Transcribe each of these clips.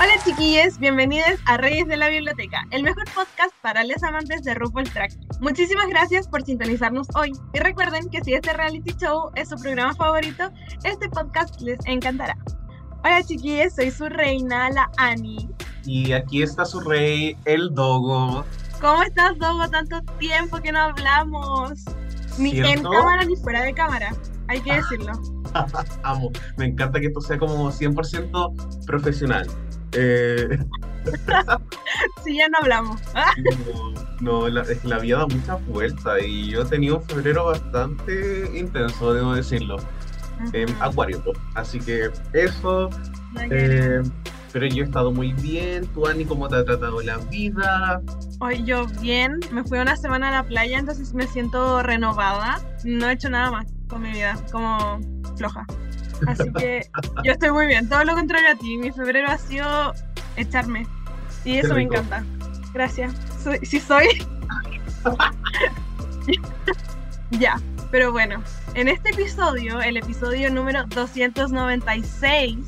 Hola chiquillos, bienvenidos a Reyes de la Biblioteca, el mejor podcast para los amantes de RuPaul's Drag. Muchísimas gracias por sintonizarnos hoy y recuerden que si este reality show es su programa favorito, este podcast les encantará. Hola chiquillos, soy su reina, la Ani. Y aquí está su rey, el Dogo. ¿Cómo estás, Dogo? Tanto tiempo que no hablamos. Ni en ¿Cierto? cámara ni fuera de cámara, hay que decirlo. Amo. Me encanta que esto sea como 100% profesional. Eh, Si ya no hablamos. No, no, la, la vida da muchas vueltas y yo he tenido un febrero bastante intenso, debo decirlo. En Acuario, pues. así que eso. no eh, pero yo he estado muy bien. Tú, Ani, ¿cómo te ha tratado la vida? Hoy yo bien, me fui una semana a la playa, entonces me siento renovada. No he hecho nada más con mi vida, como floja. Así que yo estoy muy bien, todo lo contrario a ti. Mi febrero ha sido echarme. Y eso me encanta. Gracias. Soy, sí soy. ya, pero bueno, en este episodio, el episodio número 296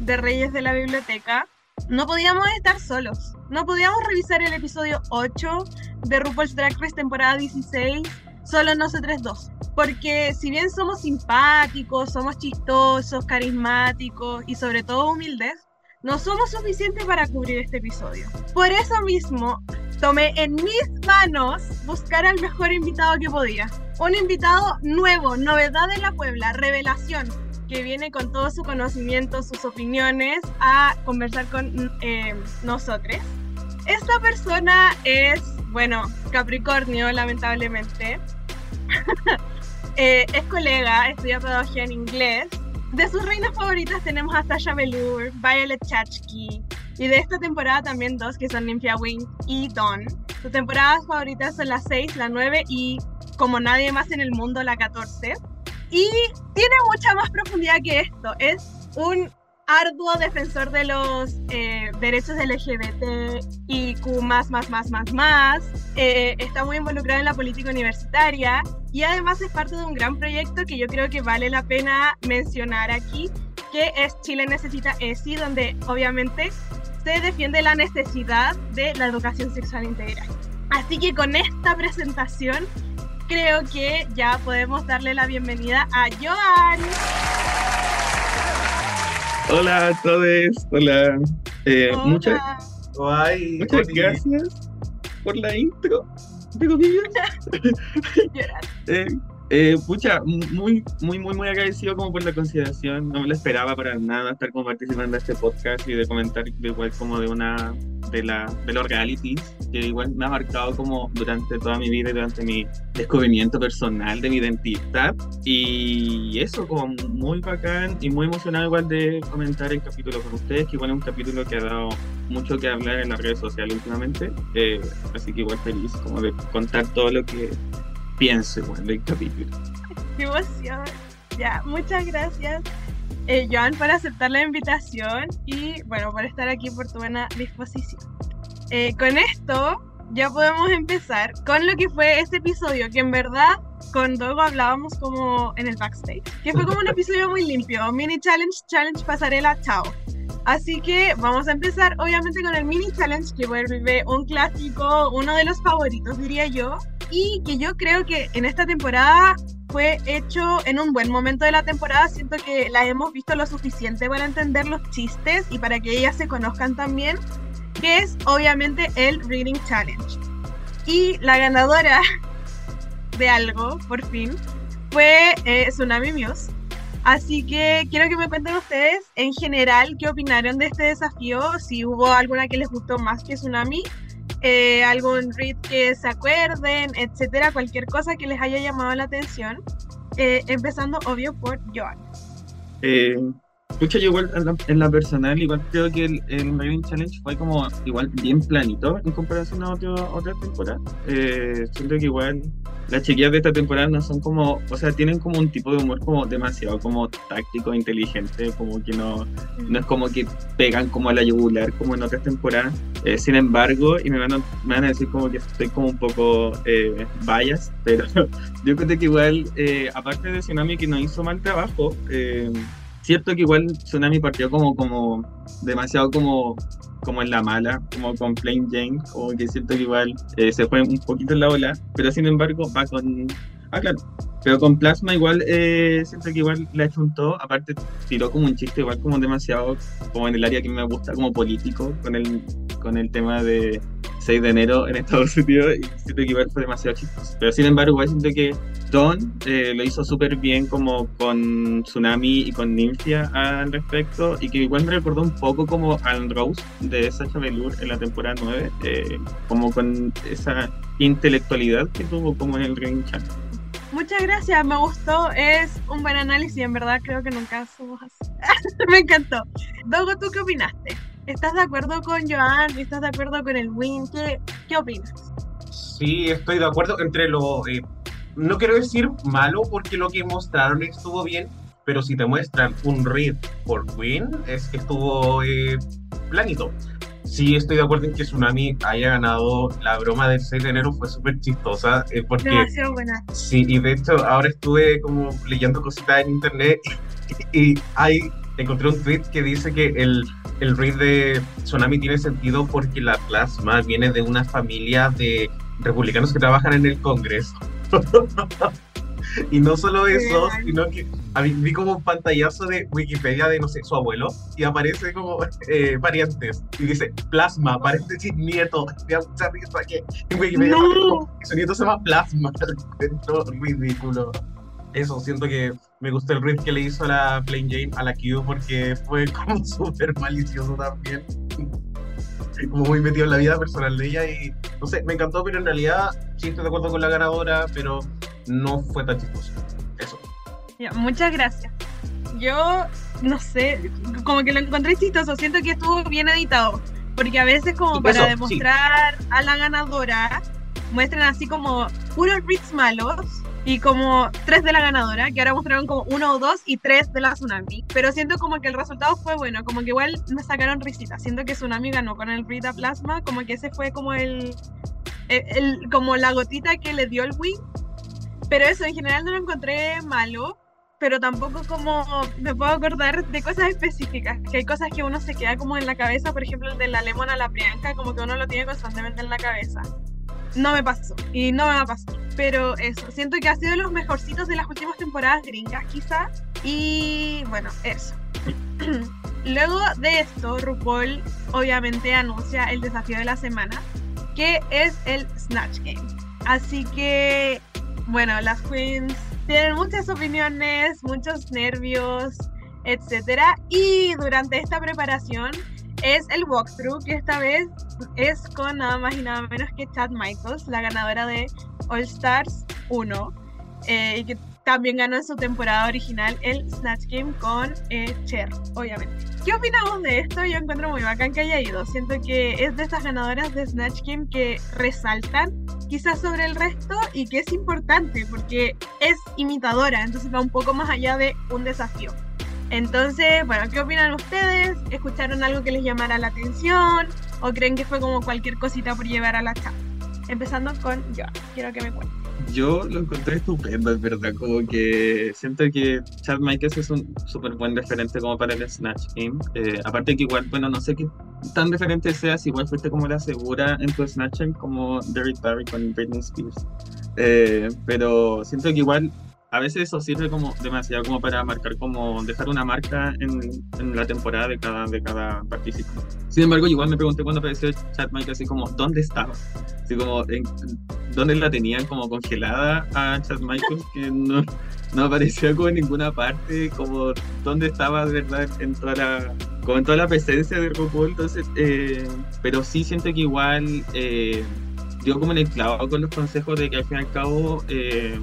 de Reyes de la Biblioteca, no podíamos estar solos. No podíamos revisar el episodio 8 de RuPaul's Drag Race temporada 16 solo nosotros dos. Porque si bien somos simpáticos, somos chistosos, carismáticos y sobre todo humildes, no somos suficientes para cubrir este episodio. Por eso mismo, tomé en mis manos buscar al mejor invitado que podía. Un invitado nuevo, novedad de la Puebla, revelación, que viene con todo su conocimiento, sus opiniones, a conversar con eh, nosotros. Esta persona es, bueno, Capricornio, lamentablemente. Eh, es colega, estudia pedagogía en inglés. De sus reinas favoritas tenemos a Sasha Velour, Violet Chachki, y de esta temporada también dos que son Nymphia Wing y Dawn. Sus temporadas favoritas son la 6, la 9 y, como nadie más en el mundo, la 14. Y tiene mucha más profundidad que esto. Es un arduo defensor de los eh, derechos LGBT y Q más, más, más, más, más. Eh, está muy involucrado en la política universitaria y además es parte de un gran proyecto que yo creo que vale la pena mencionar aquí, que es Chile Necesita ESI, donde obviamente se defiende la necesidad de la educación sexual integral. Así que con esta presentación creo que ya podemos darle la bienvenida a Joan. Hola a todos, hola. Eh, Hola. muchas, Ay, muchas gracias por la intro, de comillas. Llorar. Eh, eh, pucha, muy, muy, muy, muy agradecido como por la consideración. No me lo esperaba para nada estar como participando de este podcast y de comentar de igual como de una de la de los realities que igual me ha marcado como durante toda mi vida y durante mi descubrimiento personal de mi identidad y eso como muy bacán y muy emocionado igual de comentar el capítulo con ustedes que igual es un capítulo que ha dado mucho que hablar en las redes sociales últimamente eh, así que igual feliz como de contar todo lo que pienso igual del capítulo Qué emoción. Ya, muchas gracias, eh, Joan, por aceptar la invitación y, bueno, por estar aquí por tu buena disposición. Eh, con esto, ya podemos empezar con lo que fue este episodio, que en verdad con Dogo hablábamos como en el backstage, que fue como un episodio muy limpio, mini challenge, challenge pasarela, chao. Así que vamos a empezar obviamente con el mini challenge que vuelve un clásico, uno de los favoritos diría yo, y que yo creo que en esta temporada fue hecho en un buen momento de la temporada. Siento que la hemos visto lo suficiente para entender los chistes y para que ellas se conozcan también, que es obviamente el Reading Challenge. Y la ganadora de algo, por fin, fue eh, Tsunami Muse. Así que quiero que me cuenten ustedes en general qué opinaron de este desafío, si hubo alguna que les gustó más que Tsunami, eh, algún read que se acuerden, etcétera, cualquier cosa que les haya llamado la atención. Eh, empezando, obvio, por Joan. Pucha, yo igual en la, en la personal, igual creo que el, el Challenge fue como igual bien planito en comparación a otro, otras temporadas. Eh, siento que igual las chiquillas de esta temporada no son como, o sea, tienen como un tipo de humor como demasiado como táctico, inteligente, como que no, no es como que pegan como a la yugular como en otras temporadas. Eh, sin embargo, y me van, a, me van a decir como que estoy como un poco eh, bias, pero yo creo que igual, eh, aparte de Tsunami que no hizo mal trabajo, eh, cierto que igual Tsunami partió como, como demasiado como, como en la mala, como con Plain Jane, como que siento que igual eh, se fue un poquito en la ola, pero sin embargo va con... Ah, claro. Pero con Plasma igual eh, siento que igual un todo, aparte tiró como un chiste igual como demasiado, como en el área que me gusta, como político, con el, con el tema de 6 de enero en Estados Unidos, y siento que igual fue demasiado chistoso. Pero sin embargo igual siento que Don eh, lo hizo súper bien como con Tsunami y con Ninfia al respecto y que igual me recordó un poco como al Rose de Sacha Velour en la temporada 9, eh, como con esa intelectualidad que tuvo como en el Ring Chan. Muchas gracias, me gustó, es un buen análisis, en verdad creo que nunca somos así. me encantó. Dogo, ¿tú qué opinaste? ¿Estás de acuerdo con Joan? ¿Estás de acuerdo con el Win? ¿Qué, qué opinas? Sí, estoy de acuerdo entre lo... eh, no quiero decir malo porque lo que mostraron estuvo bien, pero si te muestran un read por Queen, es que estuvo eh, planito. Sí, estoy de acuerdo en que Tsunami haya ganado la broma del 6 de enero, fue súper chistosa, eh, porque... Demasiado buena. Sí, y de hecho ahora estuve como leyendo cositas en internet y, y hay, encontré un tweet que dice que el, el read de Tsunami tiene sentido porque la plasma viene de una familia de republicanos que trabajan en el Congreso. y no solo eso, sino que vi como un pantallazo de Wikipedia de, no sé, su abuelo y aparece como eh, parientes y dice plasma, paréntesis nieto. Me da mucha risa que en Wikipedia No. su nieto se llama plasma. Encuentro ridículo. Eso, siento que me gustó el read que le hizo a la Plain Jane a la Q porque fue como súper malicioso también. Como muy metido en la vida personal de ella y no sé, me encantó, pero en realidad sí estoy de acuerdo con la ganadora, pero no fue tan chistoso. Eso. Ya, muchas gracias. Yo, no sé, como que lo encontré chistoso, siento que estuvo bien editado, porque a veces como Sí, para eso, sí. demostrar a la ganadora, muestran así como puros reads malos y como tres de la ganadora, que ahora mostraron como uno o dos y tres de la Tsunami. Pero siento como que el resultado fue bueno, como que igual me sacaron risitas. Siento que Tsunami ganó con el read a Plasma, como que ese fue como el, el- el- como la gotita que le dio el win. Pero eso, en general no lo encontré malo, pero tampoco como me puedo acordar de cosas específicas, que hay cosas que uno se queda como en la cabeza, por ejemplo el de la lemon a la Priyanka, como que uno lo tiene constantemente en la cabeza. No me pasó y no me va a pasar, pero eso, siento que ha sido de los mejorcitos de las últimas temporadas gringas quizá, y bueno, eso. Luego de esto, RuPaul obviamente anuncia el desafío de la semana, que es el Snatch Game. Así que, bueno, las queens tienen muchas opiniones, muchos nervios, etcétera. Y durante esta preparación es el walkthrough, que esta vez es con nada más y nada menos que Chad Michaels, la ganadora de All Stars 1, eh, y que también ganó en su temporada original el Snatch Game con eh, Cher, obviamente. ¿Qué opinamos de esto? Yo encuentro muy bacán que haya ido. Siento que es de estas ganadoras de Snatch Game que resaltan quizás sobre el resto y que es importante porque es imitadora, entonces va un poco más allá de un desafío. Entonces, bueno, ¿qué opinan ustedes? ¿Escucharon algo que les llamara la atención? ¿O creen que fue como cualquier cosita por llevar a la chat? Empezando con yo, quiero que me cuenten. Yo lo encontré estupendo, es verdad, como que siento que Chad Michaels es un súper buen referente como para el Snatch Game. Eh, aparte que igual, bueno, no sé qué tan referente seas, igual fuiste como la segura en tu Snatch Game como Derrick Barry con Britney Spears. Eh, pero siento que igual a veces eso sirve como demasiado como para marcar como dejar una marca en, en la temporada de cada, de cada participante. Sin embargo, igual me pregunté cuando apareció Chad Michaels así como, ¿dónde estaba? Así como, en, ¿dónde la tenían como congelada a Chad Michaels? Que no, no aparecía como en ninguna parte, como dónde estaba de verdad en toda la, como en toda la presencia de RuPaul. Entonces, eh, pero sí siento que igual eh, dio como en el clavo con los consejos de que al fin y al cabo eh,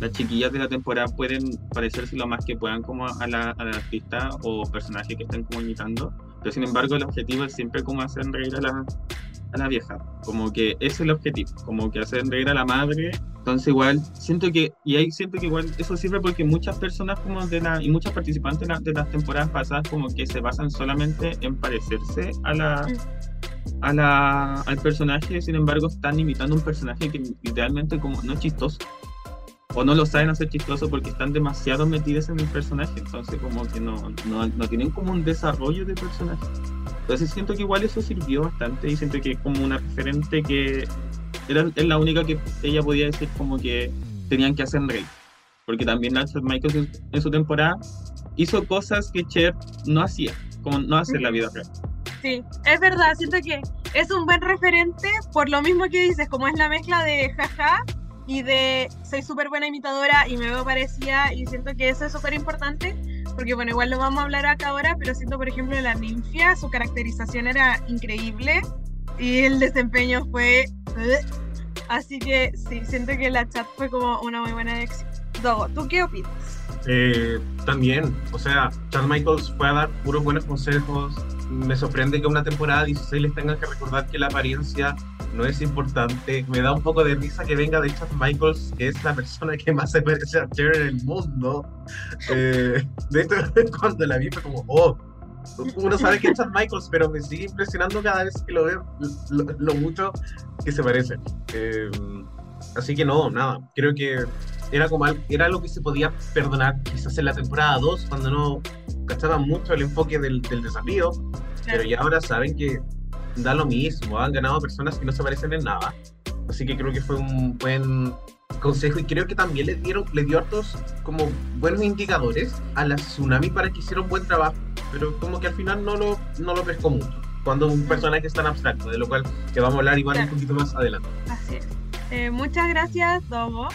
las chiquillas de la temporada pueden parecerse lo más que puedan como a la, a la artista o personaje que estén como imitando, pero sin embargo el objetivo es siempre como hacer reír a la, a la vieja, como que ese es el objetivo, como que hacer reír a la madre, entonces igual siento que, y ahí siento que igual eso sirve porque muchas personas como de la, y muchos participantes de, la- de las temporadas pasadas como que se basan solamente en parecerse a la... A la, al personaje, sin embargo, están imitando un personaje que literalmente como no es chistoso o no lo saben hacer chistoso porque están demasiado metidos en el personaje, entonces como que no, no, no tienen como un desarrollo de personaje. Entonces siento que igual eso sirvió bastante y siento que como una referente que era, es la única que ella podía decir como que tenían que hacer reír. Porque también Alfred Michaels en, en su temporada hizo cosas que Cher no hacía, como no hace en la vida real. Sí, es verdad, siento que es un buen referente por lo mismo que dices, como es la mezcla de jaja y de soy súper buena imitadora y me veo parecida y siento que eso es súper importante porque bueno, igual lo vamos a hablar acá ahora, pero siento por ejemplo la ninfia, su caracterización era increíble y el desempeño fue... Así que sí, siento que la chat fue como una muy buena elección. Dogo, ¿tú qué opinas? Eh, también, o sea, Chad Michaels fue a dar puros buenos consejos. Me sorprende que una temporada 16 les tengan que recordar que la apariencia no es importante. Me da un poco de risa que venga de Chad Michaels, que es la persona que más se parece a Cher en el mundo. Eh, de hecho, cuando la vi fue como, oh, uno sabe que es Chad Michaels, pero me sigue impresionando cada vez que lo veo lo, lo mucho que se parece. Eh, así que no, nada, creo que era como al- era lo que se podía perdonar quizás en la temporada 2 cuando no cachaban mucho el enfoque del, del desafío pero ya ahora saben que da lo mismo han ganado personas que no se parecen en nada así que creo que fue un buen consejo y creo que también le dieron le dio hartos como buenos indicadores a la tsunami para que hiciera un buen trabajo pero como que al final no lo no lo pescó mucho cuando un personaje es tan abstracto de lo cual que vamos a hablar igual un Claro. poquito más adelante Así es. Eh, muchas gracias, Dogo.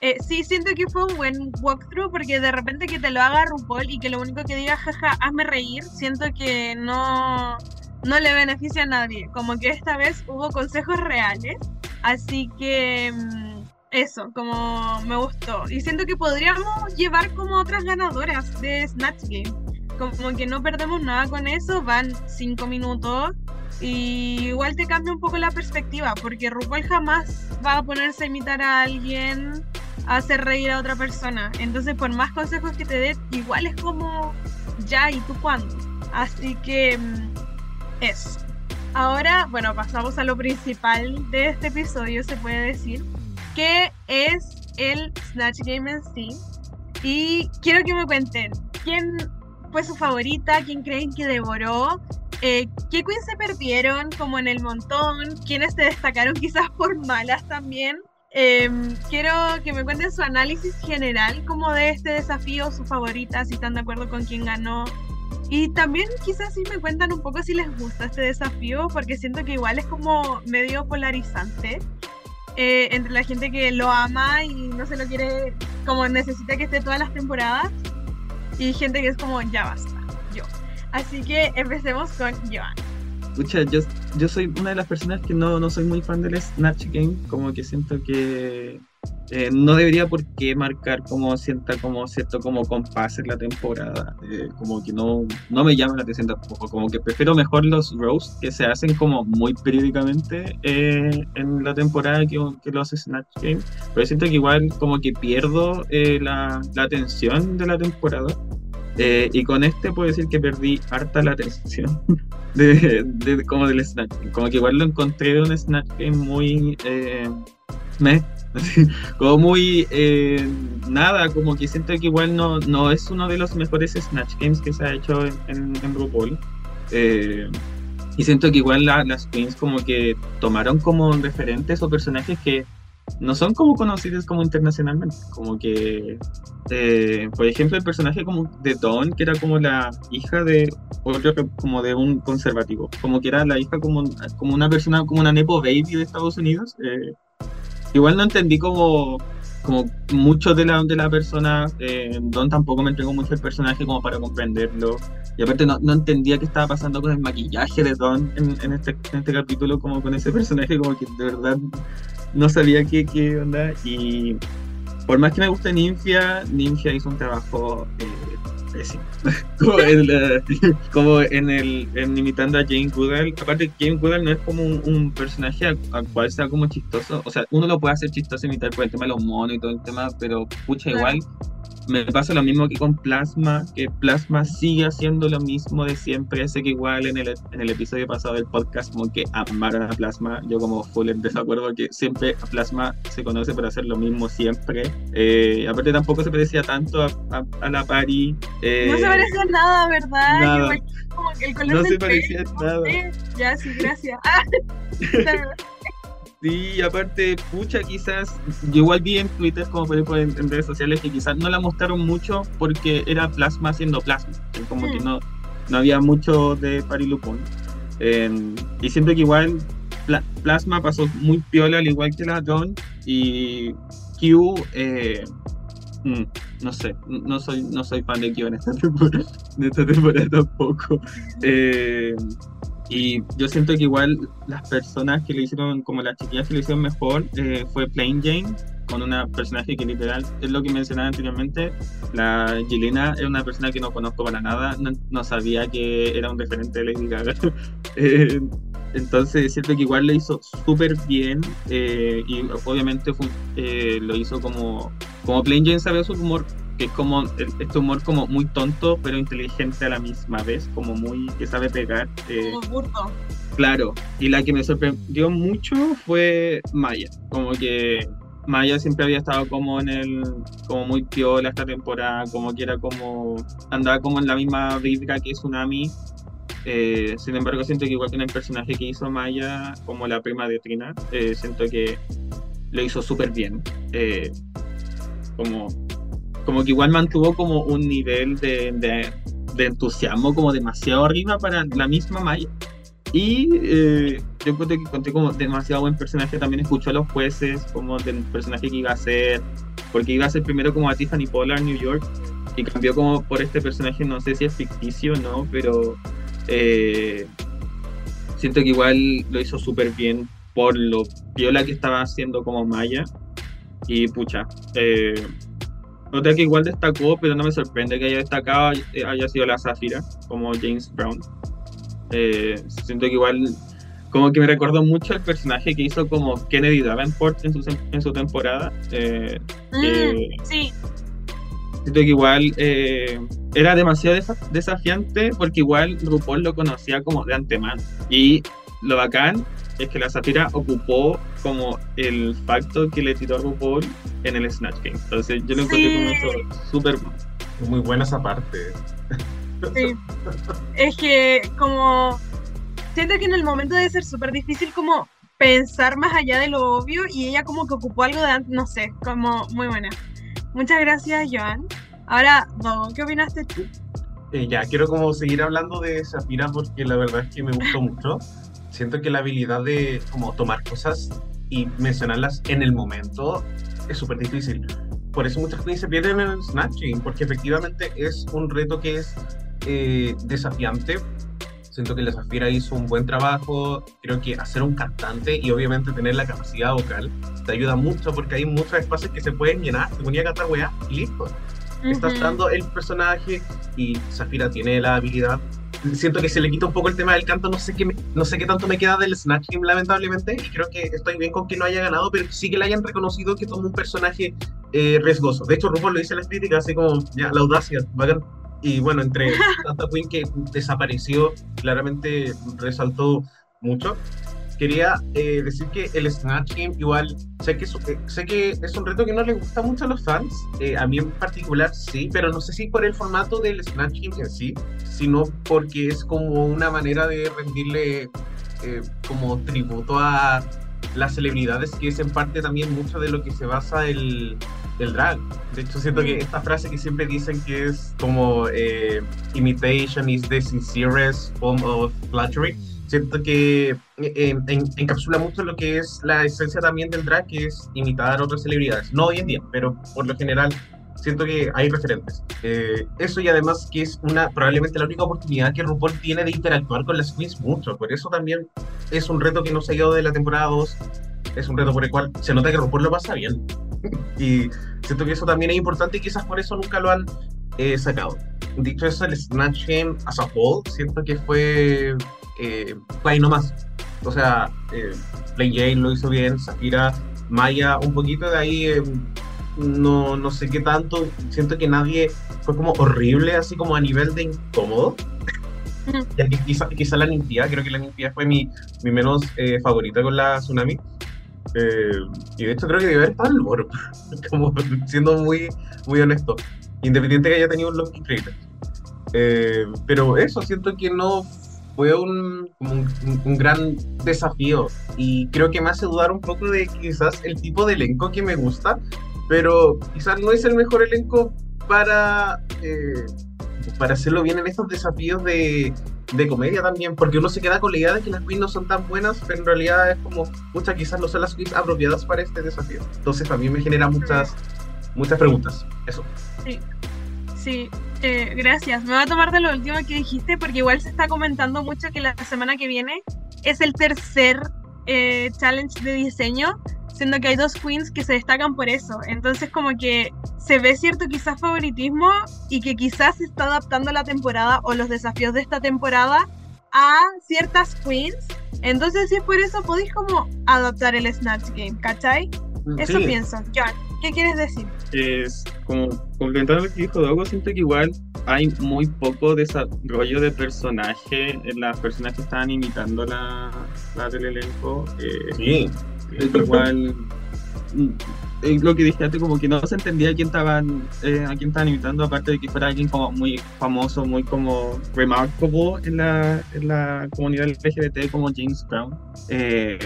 Eh, sí, siento que fue un buen walkthrough porque de repente que te lo haga RuPaul y que lo único que diga, jaja, hazme reír, siento que no, no le beneficia a nadie. Como que esta vez hubo consejos reales. Así que mm, eso, como me gustó. Y siento que podríamos llevar como otras ganadoras de Snatch Game. Como que no perdemos nada con eso, van cinco minutos y igual te cambia un poco la perspectiva, porque RuPaul jamás va a ponerse a imitar a alguien, hacer reír a otra persona. Entonces, por más consejos que te dé, igual es como, ya, ¿y tú cuándo? Así que, mm, eso. Ahora, bueno, pasamos a lo principal de este episodio, se puede decir, que es el Snatch Game en sí. Y quiero que me cuenten, ¿quién fue su favorita? ¿Quién creen que devoró? Eh, ¿Qué queens se perdieron como en el montón? ¿Quiénes se destacaron quizás por malas también? Em, quiero que me cuenten su análisis general como de este desafío, su favorita, si están de acuerdo con quién ganó. Y también quizás si me cuentan un poco si les gusta este desafío, porque siento que igual es como medio polarizante eh, entre la gente que lo ama y no se lo quiere, como necesita que esté todas las temporadas, y gente que es como, ya basta, yo. Así que empecemos con Joan. Pucha, yo, yo soy una de las personas que no, no soy muy fan del Snatch Game, como que siento que eh, no debería por qué marcar como sienta como cierto como compás en la temporada, eh, como que no, no me llama la atención tampoco, como que prefiero mejor los roasts que se hacen como muy periódicamente eh, en la temporada que, que los Snatch Game, pero siento que igual como que pierdo la, la atención de la temporada. Eh, y con este puedo decir que perdí harta la atención de, de- como del Snatch Game. Como que igual lo encontré un Snatch Game muy eh, como muy eh, nada, como que siento que igual no, no es uno de los mejores Snatch Games que se ha hecho en, en, en RuPaul. Eh, y siento que igual la- las queens como que tomaron como referentes o personajes que no son como conocidos como internacionalmente. Como que, eh, por ejemplo, el personaje como de Dawn, que era como la hija de otro como de un conservativo, como que era la hija como, como una persona, como una Nepo Baby de Estados Unidos. eh, igual no entendí como, como mucho de la, de la persona, eh, Don tampoco me entregó mucho el personaje como para comprenderlo. Y aparte no, no entendía qué estaba pasando con el maquillaje de Don en, en este, en este capítulo, como con ese personaje, como que de verdad no sabía qué, qué onda. Y, por más que me guste Ninja, Ninja hizo un trabajo eh, pésimo. como, en, como en el en imitando a Jane Goodall. Aparte, Jane Goodall no es como un, un personaje al, al cual sea como chistoso. O sea, uno lo puede hacer chistoso imitar por el tema de los monos y todo el tema, pero pucha, igual me pasa lo mismo que con Plasma, que Plasma sigue haciendo lo mismo de siempre. Sé que igual en el, en el episodio pasado del podcast como que amaron a Plasma. Yo como full en desacuerdo que siempre a Plasma se conoce por hacer lo mismo siempre. Eh, aparte tampoco se parecía tanto a, a- a la Pari. eh, No se parecía nada, ¿verdad? nada. Igual como que el color No del se parecía pelo, nada. eh, Ya, sí, gracias. Ah, Sí, aparte, pucha, quizás, yo igual vi en Twitter, como por ejemplo en, en redes sociales, que quizás no la mostraron mucho porque era Plasma haciendo Plasma, que como que Mm. no, no había mucho de Parilupón. Eh, y siento que igual Pla- Plasma pasó muy piola, al igual que la Dawn, y Q, eh, mm, no sé, no soy, no soy fan de Q en esta temporada, en esta temporada tampoco. Eh, y yo siento que igual las personas que le hicieron, como las chiquillas que le hicieron mejor, eh, fue Plain Jane, con una personaje que literal, es lo que mencionaba anteriormente, la Yelena es una persona que no conozco para nada, no, no sabía que era un referente de Lady Gaga. Eh, entonces siento que igual lo hizo súper bien eh, y obviamente fue- eh, lo hizo como, como Plain Jane sabe su humor, que es como este humor como muy tonto pero inteligente a la misma vez, como muy que sabe pegar. eh, como burdo. Claro, y la que me sorprendió mucho fue Maya, como que Maya siempre había estado como en el, como muy piola esta temporada, como que era como, andaba como en la misma vibra que Tsunami, Eh, sin embargo siento que igual que en el personaje que hizo Maya, como la prima de Trina, eh, siento que lo hizo súper bien, Eh, como, como que igual mantuvo como un nivel de, de, de entusiasmo como demasiado arriba para la misma Maya. Y eh, yo creo que conté como demasiado buen personaje. También escuchó a los jueces, como del personaje que iba a ser, porque iba a ser primero como a Tiffany Pollard New York, y cambió como por este personaje, no sé si es ficticio o no, pero eh, siento que igual lo hizo súper bien por lo viola que estaba haciendo como Maya. Y pucha, eh, otra que igual destacó, pero no me sorprende que haya destacado, eh, haya sido la Zafira, como James Brown. Eh, siento que igual como que me recordó mucho el personaje que hizo como Kennedy Davenport en su, en su temporada. Eh, Mm, eh, sí, siento que igual eh, era demasiado desa- desafiante porque igual RuPaul lo conocía como de antemano. Y lo bacán es que la Zafira ocupó como el facto que le tiró a RuPaul en el Snatch Game. Entonces yo lo encontré como Sí. eso súper Muy buena esa parte. sí. Es que como siento que en el momento debe ser súper difícil como pensar más allá de lo obvio y ella como que ocupó algo de antes, no sé, como muy buena. Muchas gracias, Joan. Ahora, Dogo, ¿qué opinaste tú? Eh, ya, quiero como seguir hablando de Shapira porque la verdad es que me gustó mucho. Siento que la habilidad de como tomar cosas y mencionarlas en el momento es súper difícil. Por eso muchas queens se pierden en el snatching, porque efectivamente es un reto que es eh, desafiante. Siento que la Zafira hizo un buen trabajo. Creo que hacer un cantante y obviamente tener la capacidad vocal te ayuda mucho porque hay muchos espacios que se pueden llenar. Te ponía a cantar weá y listo estás Ujú. dando el personaje y Zafira tiene la habilidad. Siento que se le quita un poco el tema del canto, no sé qué, me- no sé qué tanto me queda del Snatch Game, lamentablemente, y creo que estoy bien con que no haya ganado, pero sí que le hayan reconocido que tomó un personaje eh, riesgoso. De hecho, RuPaul lo dice en las críticas, así como, ya, la audacia, bacán. Y bueno, entre tanta Queen que desapareció, claramente resaltó mucho. Quería eh, decir que el Snatch Game igual, sé que, es, eh, sé que es un reto que no le gusta mucho a los fans, eh, a mí en particular sí, pero no sé si por el formato del Snatch Game en sí, sino porque es como una manera de rendirle eh, como tributo a las celebridades, que es en parte también mucho de lo que se basa el, el drag. De hecho, siento que esta frase que siempre dicen que es como eh, imitation is the sincerest form of flattery, siento que eh, en- encapsula mucho lo que es la esencia también del drag, que es imitar a otras celebridades. No hoy en día, pero por lo general siento que hay referentes. Eh, eso y además que es una probablemente la única oportunidad que RuPaul tiene de interactuar con las queens mucho. Por eso también es un reto que no se ha ido de la temporada 2. Es un reto por el cual se nota que RuPaul lo pasa bien. y Siento que eso también es importante y quizás por eso nunca lo han eh, sacado. Dicho eso, el Snatch Game as a whole, siento que fue, eh, fue ahí nomás. O sea, eh, Play Jane lo hizo bien, Safira, Maya un poquito de ahí, eh, no, no sé qué tanto. Siento que nadie fue como horrible, así como a nivel de incómodo. Quizá, quizá la Nymphia, creo que la Nymphia fue mi, mi menos eh, favorita con la Tsunami. Eh, y de hecho creo que debe haber estado el Moro, como siendo muy, muy honesto. Independiente que haya tenido un look increíble. Eh, pero eso, siento que no fue un, un- un gran desafío. Y creo que me hace dudar un poco de quizás el tipo de elenco que me gusta. Pero quizás no es el mejor elenco para, eh, para hacerlo bien en estos desafíos de, de comedia también, porque uno se queda con la idea de que las queens no son tan buenas, pero en realidad es como, muchas quizás no son las queens apropiadas para este desafío. Entonces también me genera muchas, muchas preguntas. Eso. Sí, eh, gracias. Me voy a tomar de lo último que dijiste porque igual se está comentando mucho que la semana que viene es el tercer eh, challenge de diseño, siendo que hay dos queens que se destacan por eso. Entonces como que se ve cierto quizás favoritismo y que quizás se está adaptando la temporada o los desafíos de esta temporada a ciertas queens. Entonces si es por eso podéis como adaptar el Snatch Game, ¿cachai? Eso Sí. pienso. John, ¿qué quieres decir? es como complementando lo que dijo Dogo, siento que igual hay muy poco desarrollo de personaje en las personas que estaban imitando la, la del elenco. eh, Sí. es igual mm, eh, lo que dije antes, como que no se entendía a quién estaban, eh, a quién estaban imitando, aparte de que fuera alguien como muy famoso, muy como remarkable en la, en la comunidad LGBT como James Brown. Eh,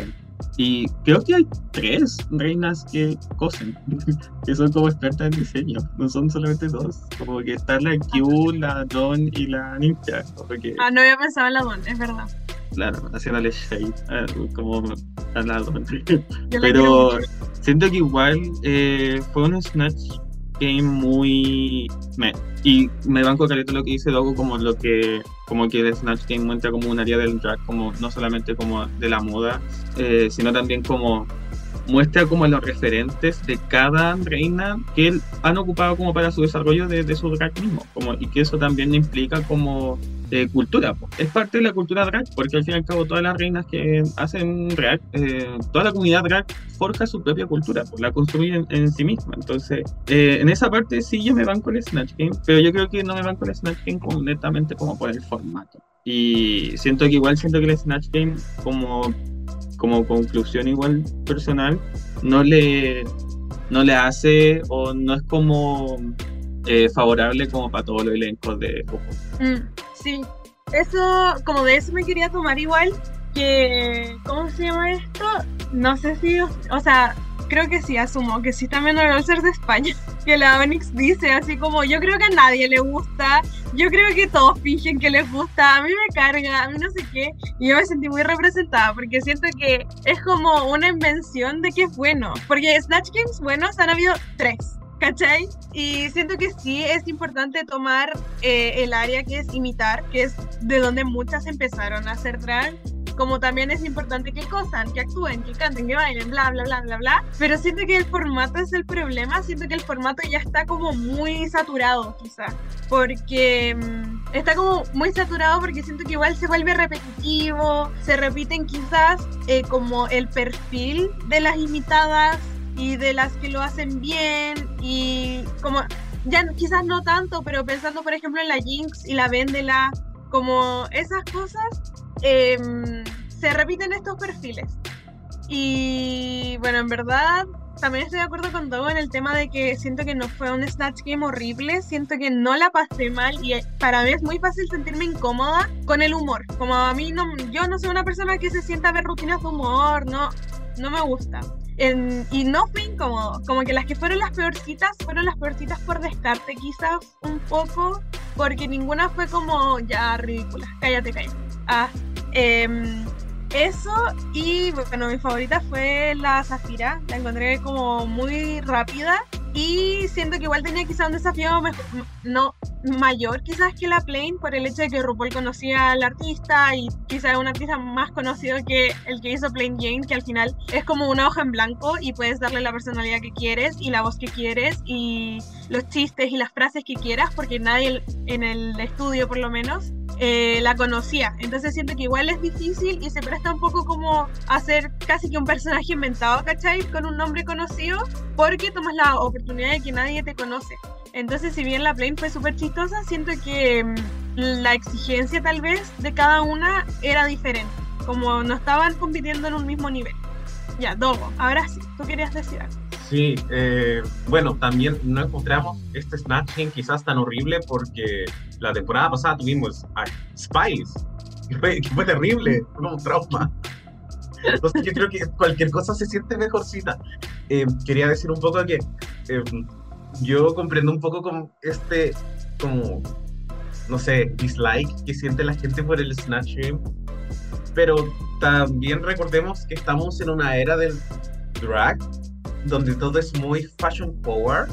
y creo que hay tres reinas que cosen, que son como expertas en diseño, no son solamente dos, como que está la Q, la Dawn y la Ninja, Ah, no había pensado en la Don, es verdad. claro, haciéndole shade, eh, como a la quiero Pero siento que igual eh, fue un Snatch Game muy... meh. Y me banco caleta lo que dice Dogo, como lo que como que el Snatch Game muestra como un área del drag, como no solamente como de la moda, eh, sino también como muestra como los referentes de cada reina que han ocupado como para su desarrollo de, su drag mismo, como, y que eso también implica como cultura, po. es parte de la cultura drag, porque al fin y al cabo todas las reinas que hacen drag, eh, toda la comunidad drag forja su propia cultura, pues la construye en, sí misma, entonces eh, en esa parte sí yo me banco el Snatch Game, pero yo creo que no me banco el Snatch Game como netamente como por el formato. Y siento que igual siento que el Snatch Game como como conclusión igual personal, no le, no le hace o no es como eh, favorable como para todos los elencos de. Mm, sí, eso, como de eso me quería tomar igual, que, ¿cómo se llama esto? No sé si, o sea, creo que sí, asumo que sí también el ser de España, que la Onyx dice así como, yo creo que a nadie le gusta, yo creo que todos fingen que les gusta, a mí me carga, a mí no sé qué, y yo me sentí muy representada, porque siento que es como una invención de que es bueno, porque Snatch Games buenos han habido tres. ¿Cachai? Y siento que sí es importante tomar eh, el área que es imitar, que es de donde muchas empezaron a hacer drag, como también es importante que cosan, que actúen, que canten, que bailen, bla, bla, bla, bla, bla. Pero siento que el formato es el problema, siento que el formato ya está como muy saturado, quizá, porque mm, está como muy saturado porque siento que igual se vuelve repetitivo, se repiten quizás eh, como el perfil de las imitadas y de las que lo hacen bien y como ya quizás no tanto, pero pensando por ejemplo en la Jinx y la Vendela, como esas cosas, em, se repiten estos perfiles. Y bueno, en verdad también estoy de acuerdo con Dogo en el tema de que siento que no fue un Snatch Game horrible, siento que no la pasé mal y eh, para mí es muy fácil sentirme incómoda con el humor. Como a mí no, yo no soy una persona que se sienta a ver rutinas de humor, no, no me gusta. En- y no fue incómodo, como que las que fueron las peorcitas fueron las peorcitas por descarte quizás un poco, porque ninguna fue como ya ridícula, cállate, cállate. Ah, em, eso y bueno, mi favorita fue la Zafira, la encontré como muy rápida y siento que igual tenía quizá un desafío no mayor quizás que la Plane por el hecho de que RuPaul conocía al artista y quizás un artista más conocido que el que hizo Plain Jane, que al final es como una hoja en blanco y puedes darle la personalidad que quieres y la voz que quieres y los chistes y las frases que quieras porque nadie en el estudio por lo menos eh, la conocía. Entonces siento que igual es difícil y se presta un poco como a ser casi que un personaje inventado, ¿cachai? Con un nombre conocido porque tomas la oportunidad de que nadie te conoce. Entonces, si bien la Plane fue súper chistosa, siento que mm, la exigencia tal vez de cada una era diferente, como no estaban compitiendo en un mismo nivel. Ya, Dogo, ahora sí, tú querías decir algo. Sí, eh, bueno, también no encontramos este Snatching quizás tan horrible porque la temporada pasada tuvimos a Spice, que fue, que fue terrible, fue un trauma. Entonces yo creo que cualquier cosa se siente mejorcita. Eh, quería decir un poco que eh, yo comprendo un poco como este, como, no sé, dislike que siente la gente por el Snatch Game, pero también recordemos que estamos en una era del drag, donde todo es muy fashion power,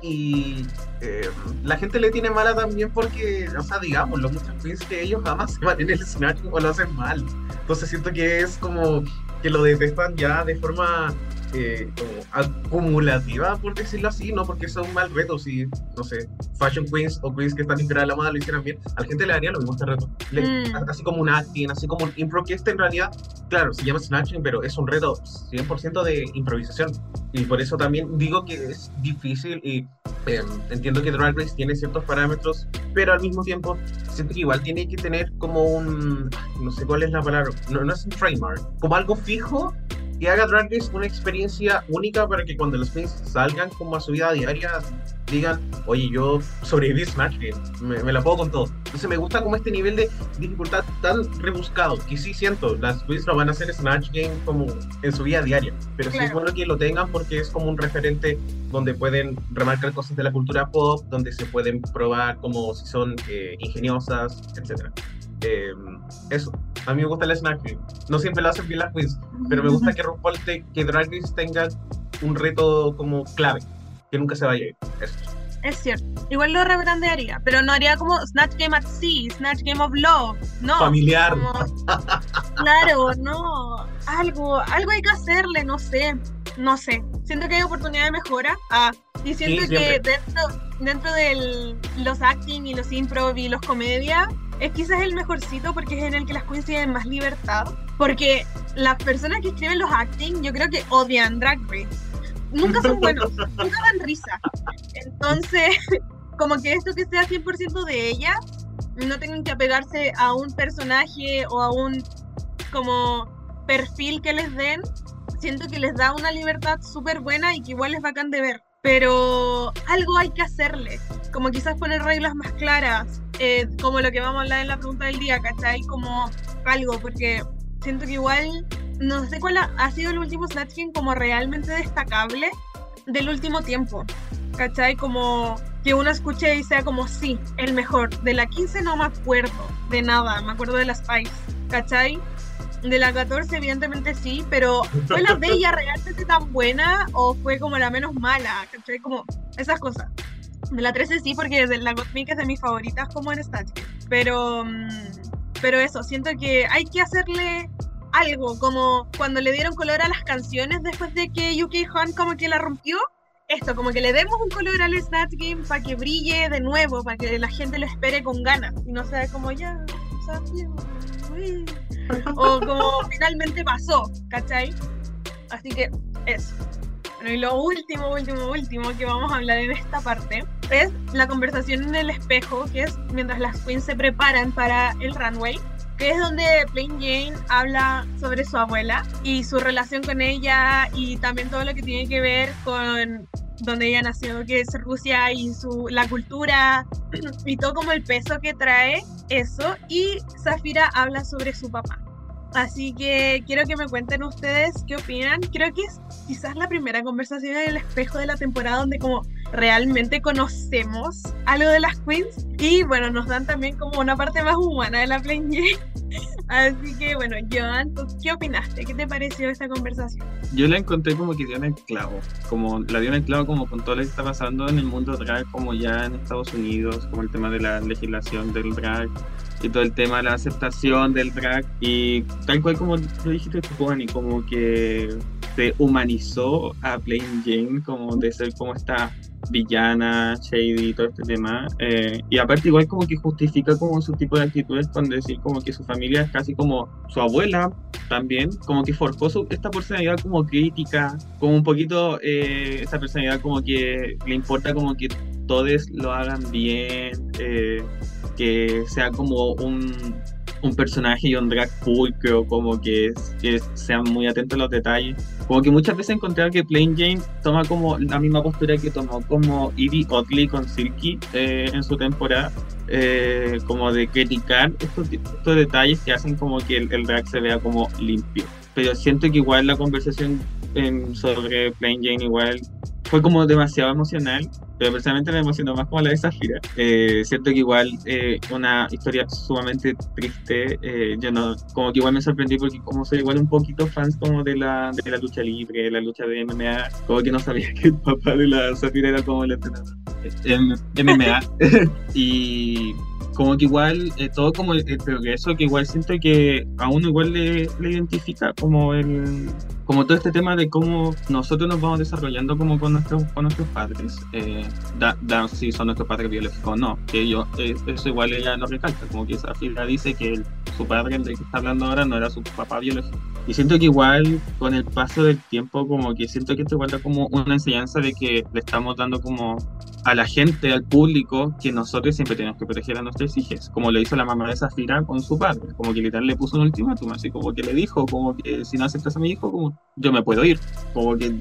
y eh, la gente le tiene mala también porque, o sea, digamos, los muchos queens que ellos jamás se van en el Snatch o lo hacen mal. Entonces siento que es como que lo detestan ya de forma eh, como acumulativa, por decirlo así, no porque sea un mal reto, si, no sé, fashion queens o queens que están inspiradas la moda lo hicieran bien, a la gente le daría lo mismo este reto. Le- Mm. Así como un acting, así como un impro, que este en realidad, claro, se llama snatching, pero es un reto 100% de improvisación. Y por eso también digo que es difícil y eh, entiendo que Drag Race tiene ciertos parámetros, pero al mismo tiempo siento que igual tiene que tener como un, no sé cuál es la palabra, no, no es un trademark, como algo fijo que haga Drag Race una experiencia única para que cuando los queens salgan como a su vida diaria digan, oye, yo sobreviví Smash Game, me, me la puedo con todo. Entonces me gusta como este nivel de dificultad tan rebuscado, que sí siento, las queens lo van a hacer Snatch Game como en su vida diaria, pero sí es Claro. bueno que lo tengan porque es como un referente donde pueden remarcar cosas de la cultura pop, donde se pueden probar como si son eh, ingeniosas, etc. eso, a mí me gusta el Snatch Game. No siempre lo hacen bien las queens, pero me gusta que RuPaul te- que Drag Race tenga un reto como clave, que nunca se vaya a ir. Eso. Es cierto. Igual lo rebrandearía, pero no haría como Snatch Game at Sea, Snatch Game of Love. No. Familiar. como- claro, no. Algo, algo hay que hacerle, no sé. No sé. Siento que hay oportunidad de mejora. Ah, y siento Sí, que dentro, dentro de los acting y los improv y los comedia, es quizás el mejorcito porque es en el que las queens tienen más libertad. Porque las personas que escriben los acting, yo creo que odian Drag Race. Nunca son buenos, nunca dan risa. Entonces, como que esto que sea 100% de ellas, no tengan que apegarse a un personaje o a un como perfil que les den, siento que les da una libertad súper buena y que igual es bacán de ver. Pero algo hay que hacerle, como quizás poner reglas más claras, eh, como lo que vamos a hablar en la pregunta del día, ¿cachai? Como algo, porque siento que igual, no sé cuál ha, sido el último Snatch Game como realmente destacable del último tiempo, ¿cachai? Como que uno escuche y sea como, sí, el mejor. De la 15 no me acuerdo de nada, me acuerdo de la Spice, ¿cachai? De la 14 evidentemente sí, pero ¿fue la bella realmente tan buena o fue como la menos mala? ¿Cachai? Como esas cosas. De la 13 sí, porque de la Gottmik es de mis favoritas como en Game. Pero, mm, pero eso, siento que hay que hacerle algo, como cuando le dieron color a las canciones después de que Yuki Han como que la rompió. Esto, como que le demos un color al Snatch Game para que brille de nuevo, para que la gente lo espere con ganas y no sea como ya, uy", o como finalmente pasó, ¿cachai? Así que eso. Bueno, y lo último, último, último que vamos a hablar en esta parte es la conversación en el espejo, que es mientras las queens se preparan para el runway, que es donde Plain Jane habla sobre su abuela y su relación con ella y también todo lo que tiene que ver con donde ella nació, que es Rusia y su, la cultura y todo como el peso que trae eso. Y Zafira habla sobre su papá. Así que quiero que me cuenten ustedes qué opinan. Creo que es quizás la primera conversación en el espejo de la temporada donde como realmente conocemos algo de las queens y bueno, nos dan también como una parte más humana de la Plain Jane. Así que bueno, Joan, ¿tú qué opinaste? ¿Qué te pareció esta conversación? Yo la encontré como que dio el clavo, como la dio el clavo como con todo lo que está pasando en el mundo drag, como ya en Estados Unidos, como el tema de la legislación del drag y todo el tema de la aceptación del drag y tal cual como lo dijiste tú, y como que se humanizó a Plain Jane como de ser como esta villana, shady, todo este tema. Eh, y aparte igual como que justifica como su tipo de actitudes con decir como que su familia es casi como su abuela también, como que forjó su, esta personalidad como crítica, como un poquito eh, esta personalidad como que le importa como que todos lo hagan bien, eh, que sea como un un personaje y un drag pulcro, como que, que, sean muy atentos a los detalles. Como que muchas veces encontré que Plain Jane toma como la misma postura que tomó como Evie Oddly con Silky eh, en su temporada, eh, como de criticar estos, estos, detalles que hacen como que el, el, drag se vea como limpio. Pero siento que igual la conversación sobre Plain Jane igual fue como demasiado emocional, pero personalmente me emocionó más como la de Zafira. Eh, siento que igual eh, una historia sumamente triste, eh, yo no, como que igual me sorprendí porque como soy igual un poquito fans como de la, de la lucha libre, de la lucha de MMA, como que no sabía que el papá de la Zafira era como el entrenador. MMA. y como que igual eh, todo como el, el, progreso que igual siento que a uno igual le, le, identifica como el como todo este tema de cómo nosotros nos vamos desarrollando como con nuestros con nuestros padres eh, da, si son nuestros padres biológicos o no que yo eh, eso igual ella lo recalca como que esa figura dice que su padre el de que está hablando ahora no era su papá biológico. Y siento que igual con el paso del tiempo como que siento que esto igual como una enseñanza de que le estamos dando como a la gente, al público, que nosotros siempre tenemos que proteger a nuestros hijos, como lo hizo la mamá de Zafira con su padre, como que literal le puso un ultimátum, así como que le dijo, como que si no aceptas a mi hijo, como yo me puedo ir, como que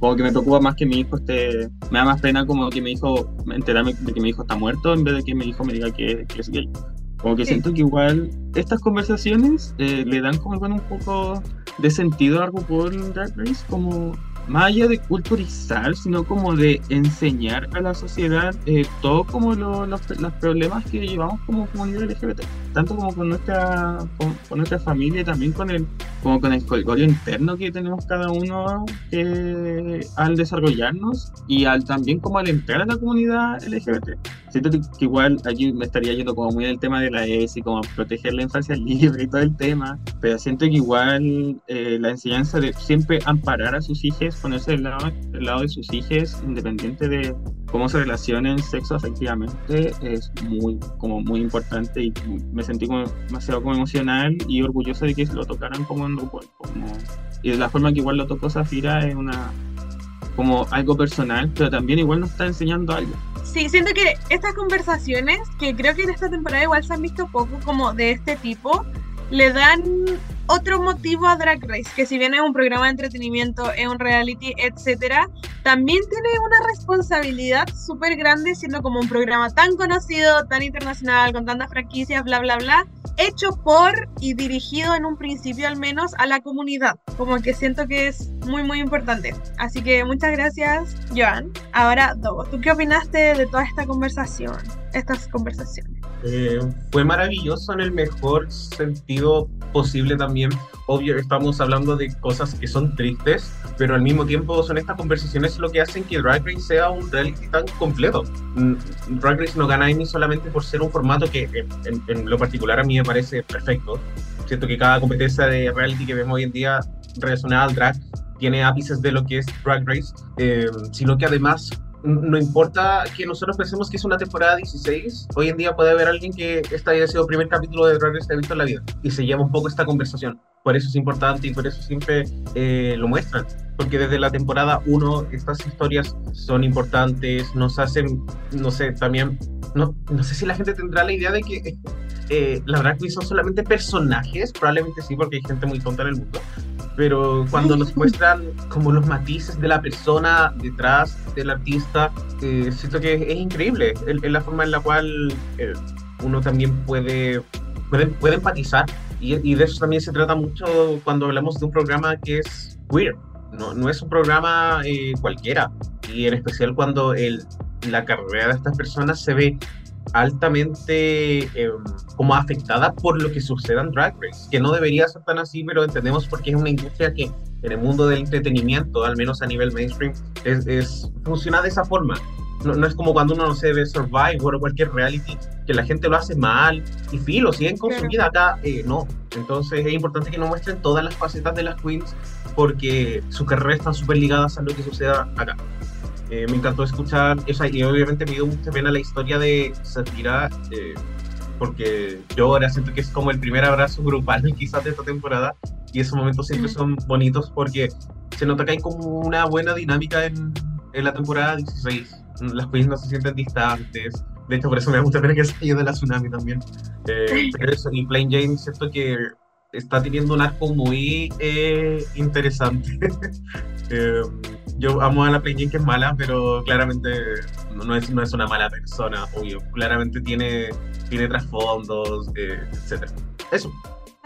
como que me preocupa más que mi hijo esté, me da más pena como que mi hijo, enterarme de que mi hijo está muerto en vez de que mi hijo me diga que, que es gay. Como que sí. siento que igual estas conversaciones eh, le dan como bueno, un poco de sentido a RuPaul Drag Race, como más allá de culturizar, sino como de enseñar a la sociedad eh, todo como lo, los, los, problemas que llevamos como comunidad LGBT, tanto como con nuestra, con, nuestra familia y también con el, como con el colgorio interno que tenemos cada uno que, al desarrollarnos y al también como al entrar a la comunidad LGBT. Siento que igual aquí me estaría yendo como muy en el tema de la ESI, como proteger la infancia libre y todo el tema, pero siento que igual eh, la enseñanza de siempre amparar a sus hijos ponerse del lado, del lado de sus hijos, independiente de cómo se relacionen sexo afectivamente, es muy, como muy importante y me sentí como demasiado como emocional y orgulloso de que lo tocaran como en grupo. Como, y de la forma que igual lo tocó Zafira es una como algo personal, pero también igual nos está enseñando algo. Sí, siento que estas conversaciones, que creo que en esta temporada igual se han visto poco como de este tipo, le dan otro motivo a Drag Race, que si bien es un programa de entretenimiento, es un reality, etcétera, también tiene una responsabilidad súper grande siendo como un programa tan conocido, tan internacional, con tantas franquicias, bla, bla, bla, hecho por y dirigido en un principio al menos a la comunidad. Como que siento que es muy, muy importante. Así que muchas gracias, Joan. Ahora, Dogo, ¿tú qué opinaste de toda esta conversación? Estas conversaciones. Eh, fue maravilloso en el mejor sentido posible también. Obvio, estamos hablando de cosas que son tristes, pero al mismo tiempo son estas conversaciones lo que hacen que Drag Race sea un reality tan completo. Drag Race no gana Emmy solamente por ser un formato que en, en, lo particular a mí me parece perfecto. Siento que cada competencia de reality que vemos hoy en día relacionada al drag tiene ápices de lo que es Drag Race, eh, sino que además no importa que nosotros pensemos que es una temporada 16, hoy en día puede haber alguien que este haya sido el primer capítulo de Drag que ha visto en la vida y se lleva un poco esta conversación. Por eso es importante y por eso siempre eh, lo muestran. Porque desde la temporada 1 estas historias son importantes, nos hacen, no sé, también, no, no sé si la gente tendrá la idea de que eh, las drag queens son solamente personajes, probablemente sí, porque hay gente muy tonta en el mundo, pero cuando nos muestran como los matices de la persona detrás del artista, eh, siento que es increíble es, es la forma en la cual eh, uno también puede, puede, puede empatizar y, y, de eso también se trata mucho cuando hablamos de un programa que es queer, no, no es un programa eh, cualquiera y en especial cuando el, la carrera de estas personas se ve altamente eh, como afectada por lo que suceda en Drag Race, que no debería ser tan así, pero entendemos porque es una industria que en el mundo del entretenimiento, al menos a nivel mainstream, es, es funciona de esa forma. No, no, es como cuando uno no se ve Survivor o cualquier reality, que la gente lo hace mal y filo, siguen con su vida acá, eh, no. Entonces es importante que nos muestren todas las facetas de las queens porque sus carreras están súper ligadas a lo que suceda acá. Eh, me encantó escuchar esa y obviamente me dio mucha pena la historia de Safira eh, porque yo ahora siento que es como el primer abrazo grupal quizás de esta temporada y esos momentos siempre son bonitos porque se nota que hay como una buena dinámica en, en la temporada 16 las queens no se sienten distantes. De hecho por eso me da mucha pena que se haya de la tsunami también. Eh, pero eso, y Plain Jane siento que está teniendo un arco muy eh, interesante eh, yo amo a la Plain que es mala, pero claramente no es, no es una mala persona, obvio. Claramente tiene, tiene trasfondos, eh, etc. Eso.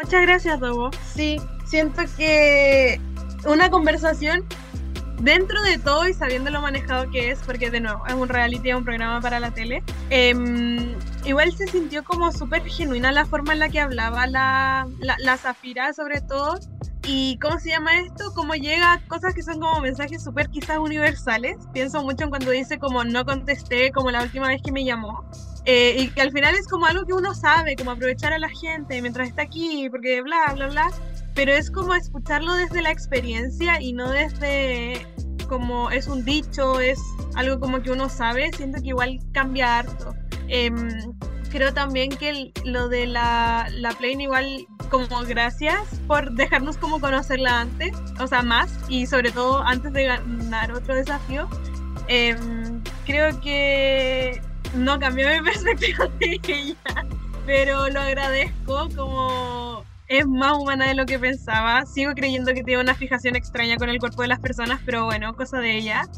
Muchas gracias, Dobo. Sí, siento que una conversación dentro de todo y sabiendo lo manejado que es, porque de nuevo es un reality, es un programa para la tele, eh, igual se sintió como súper genuina la forma en la que hablaba la, la, la Zafira, sobre todo. Y cómo se llama esto, cómo llega a cosas que son como mensajes súper quizás universales. Pienso mucho en cuando dice como no contesté, como la última vez que me llamó. Eh, y que al final es como algo que uno sabe, como aprovechar a la gente mientras está aquí, porque bla, bla, bla. Pero es como escucharlo desde la experiencia y no desde como es un dicho, es algo como que uno sabe. Siento que igual cambia harto. Eh, creo también que lo de la, la Plane igual como gracias por dejarnos como conocerla antes, o sea, más, y sobre todo antes de ganar otro desafío. Eh, creo que no cambió mi perspectiva de ella, pero lo agradezco como es más humana de lo que pensaba. Sigo creyendo que tiene una fijación extraña con el cuerpo de las personas, pero bueno, cosa de ella.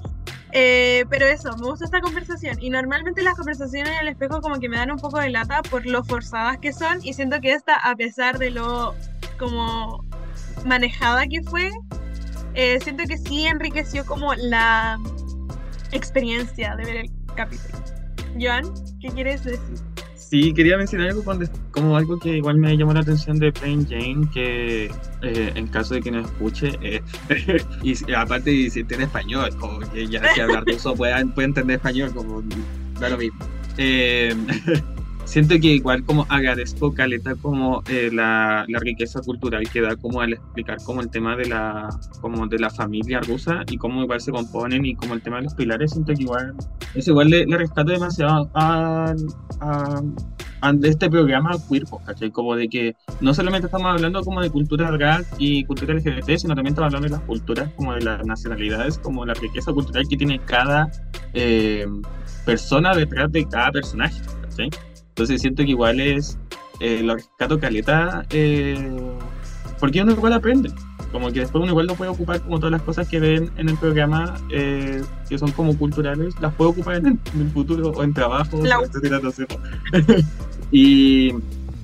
Eh, pero eso, me gusta esta conversación. Y normalmente las conversaciones en el espejo como que me dan un poco de lata por lo forzadas que son. Y siento que esta, a pesar de lo como manejada que fue, eh, siento que sí enriqueció como la experiencia de ver el capítulo. Joan, ¿qué quieres decir? Sí, quería mencionar algo con, como algo que igual me llamó la atención de Plain Jane, que eh, en caso de que no escuche, eh, y aparte de decirte en español, como que ya que hablar de eso puede, puede entender español, como da lo mismo. Eh, siento que igual como agradezco Caleta como eh, la, la, riqueza cultural que da como al explicar como el tema de la como de la familia rusa y cómo igual se componen y como el tema de los pilares siento que igual eso igual le, le rescato demasiado a, a, a, este programa queer ¿cachai? como de que no solamente estamos hablando como de cultura drag y cultura LGBT sino también estamos hablando de las culturas como de las nacionalidades como la riqueza cultural que tiene cada eh, persona detrás de cada personaje. Entonces siento que igual es eh, lo rescato caleta, eh, porque uno igual aprende. Como que después uno igual lo puede ocupar como todas las cosas que ven en el programa, eh, que son como culturales, las puede ocupar en el, en el futuro o en trabajo, etcétera, no sé. y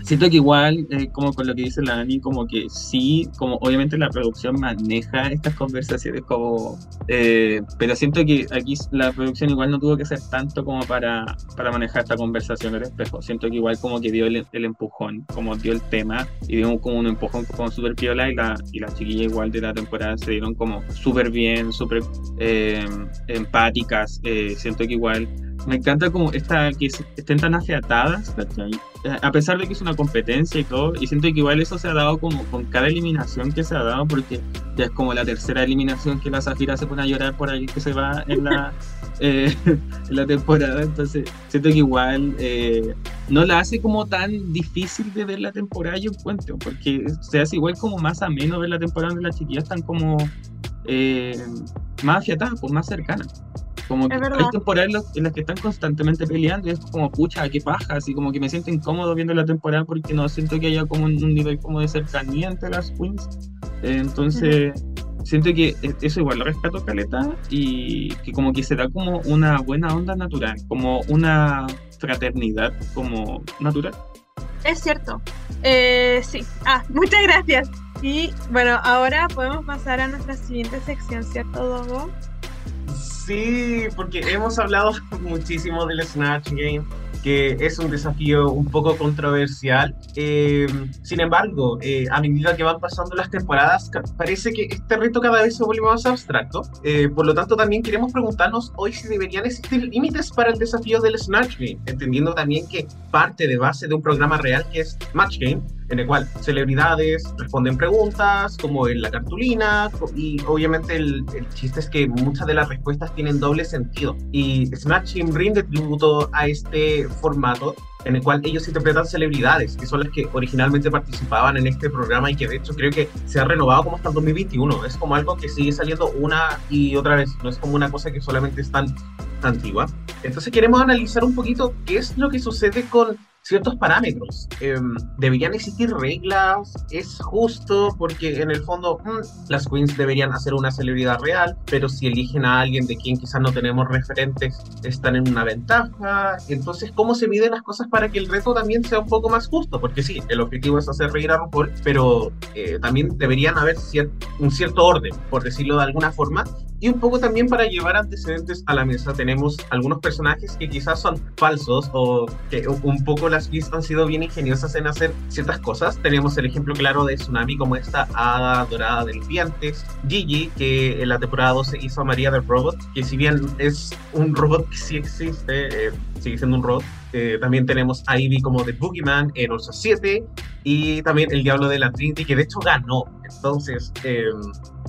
siento que igual, eh, como con lo que dice la Ani, como que sí, como obviamente la producción maneja estas conversaciones como, eh, pero siento que aquí la producción igual no tuvo que ser tanto como para, para manejar esta conversación del espejo. Siento que igual como que dio el, el empujón, como dio el tema y dio como un empujón como súper piola y la, y la chiquilla igual de la temporada se dieron como súper bien, súper eh, empáticas. Eh, siento que igual me encanta como esta, que estén tan afiatadas, ¿cachai? a pesar de que es una competencia y todo, y siento que igual eso se ha dado como con cada eliminación que se ha dado, porque ya es como la tercera eliminación que la Zafira se pone a llorar por ahí que se va en la, eh, en la temporada, entonces siento que igual eh, no la hace como tan difícil de ver la temporada, yo encuentro, porque se hace igual como más ameno ver la temporada donde las chiquillas están como eh, más afiatadas, pues más cercanas. Como que hay temporadas en las que están constantemente peleando y es como, pucha, qué paja, así como que me siento incómodo viendo la temporada porque no siento que haya como un, un nivel como de cercanía entre las queens. Eh, entonces, uh -huh. siento que eso igual lo rescato caleta y que como que se da como una buena onda natural, como una fraternidad como natural. Es cierto. Eh, sí. Ah, muchas gracias. Y bueno, ahora podemos pasar a nuestra siguiente sección, ¿cierto, Dogo? Sí, porque hemos hablado muchísimo del Snatch Game que es un desafío un poco controversial. Eh, sin embargo, eh, a medida que van pasando las temporadas, parece que este reto cada vez se vuelve más abstracto. Eh, por lo tanto, también queremos preguntarnos hoy si deberían existir límites para el desafío del Snatch Game, entendiendo también que parte de base de un programa real que es Match Game, en el cual celebridades responden preguntas, como en la cartulina, y obviamente el, el chiste es que muchas de las respuestas tienen doble sentido. Y Snatch Game rinde tributo a este formato en el cual ellos interpretan celebridades, que son las que originalmente participaban en este programa y que de hecho creo que se ha renovado como hasta el 2021. Es como algo que sigue saliendo una y otra vez, no es como una cosa que solamente es tan antigua. Entonces queremos analizar un poquito qué es lo que sucede con ciertos parámetros. Em, ¿Deberían existir reglas? ¿Es justo? Porque en el fondo mm, las queens deberían hacer una celebridad real, pero si eligen a alguien de quien quizás no tenemos referentes, están en una ventaja. Entonces, ¿cómo se miden las cosas para que el reto también sea un poco más justo? Porque sí, el objetivo es hacer reír a RuPaul, pero eh, también deberían haber cier- un cierto orden, por decirlo de alguna forma, y un poco también para llevar antecedentes a la mesa tenemos algunos personajes que quizás son falsos o que un poco las Beast han sido bien ingeniosas en hacer ciertas cosas. Tenemos el ejemplo claro de Tsunami como esta hada dorada del dientes, Gigi que en la temporada 12 hizo a María del Robot, que si bien es un robot que sí existe, eh, sigue siendo un robot. Eh, también tenemos a Ivy como The Boogeyman en Orso 7 y también el Diablo de la Trinity que de hecho ganó. Entonces, eh,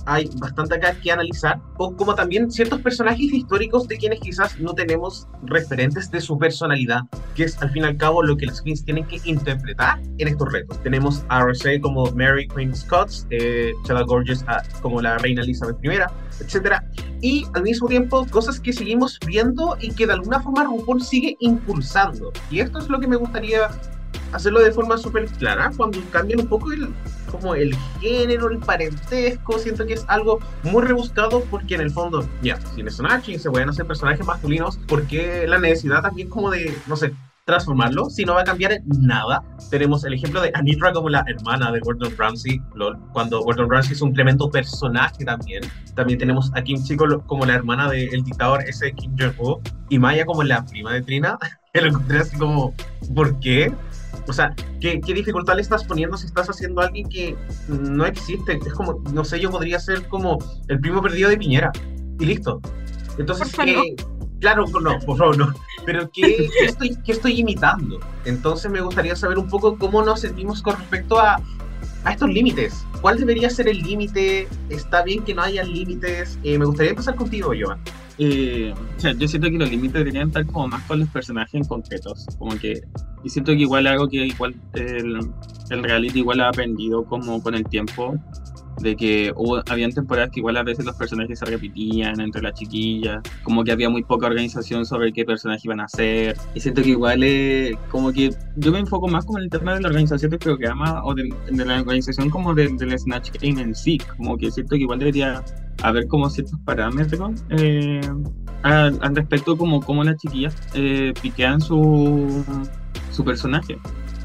hay bastante acá que analizar, o como también ciertos personajes históricos de quienes quizás no tenemos referentes de su personalidad, que es al fin y al cabo lo que las queens tienen que interpretar en estos retos. Tenemos a Rosé como Mary Queen Scots, eh, Chela Gorgeous ah, como la reina Elizabeth I, etcétera, y al mismo tiempo cosas que seguimos viendo y que de alguna forma RuPaul sigue impulsando. Y esto es lo que me gustaría hacerlo de forma súper clara, cuando cambian un poco el, como el género, el parentesco, siento que es algo muy rebuscado porque en el fondo, ya, si en Snatch y se pueden hacer personajes masculinos, ¿por qué la necesidad también como de, no sé, transformarlo? Si no va a cambiar en nada. Tenemos el ejemplo de Anitra como la hermana de Gordon Ramsay, lol, cuando Gordon Ramsay es un tremendo personaje también. También tenemos a Kim Chico como la hermana del dictador ese Kim Jong-un y Maya como la prima de Trina. que lo encontré así como, ¿por qué? O sea, ¿qué, ¿qué dificultad le estás poniendo si estás haciendo a alguien que no existe? Es como, no sé, yo podría ser como el primo perdido de Piñera. Y listo. Entonces, ¿qué- claro, no, por favor, no. Pero ¿qué, qué estoy, qué estoy imitando? Entonces me gustaría saber un poco cómo nos sentimos con respecto a, a estos límites. ¿Cuál debería ser el límite? ¿Está bien que no haya límites? Eh, me gustaría empezar contigo, Joan. Eh, o sea, yo siento que los límites deberían estar como más con los personajes en concretos. Como que. Y siento que igual algo que igual el, el reality igual ha aprendido como con el tiempo. De que hubo, habían temporadas que igual a veces los personajes se repetían entre las chiquillas. Como que había muy poca organización sobre qué personaje iban a ser. Y siento que igual como que yo me enfoco más como en el tema de la organización del programa o de, de la organización como del Snatch Game en sí. Como que siento que igual debería haber como ciertos parámetros eh, al, al respecto como cómo las chiquillas eh, piquean su, su personaje.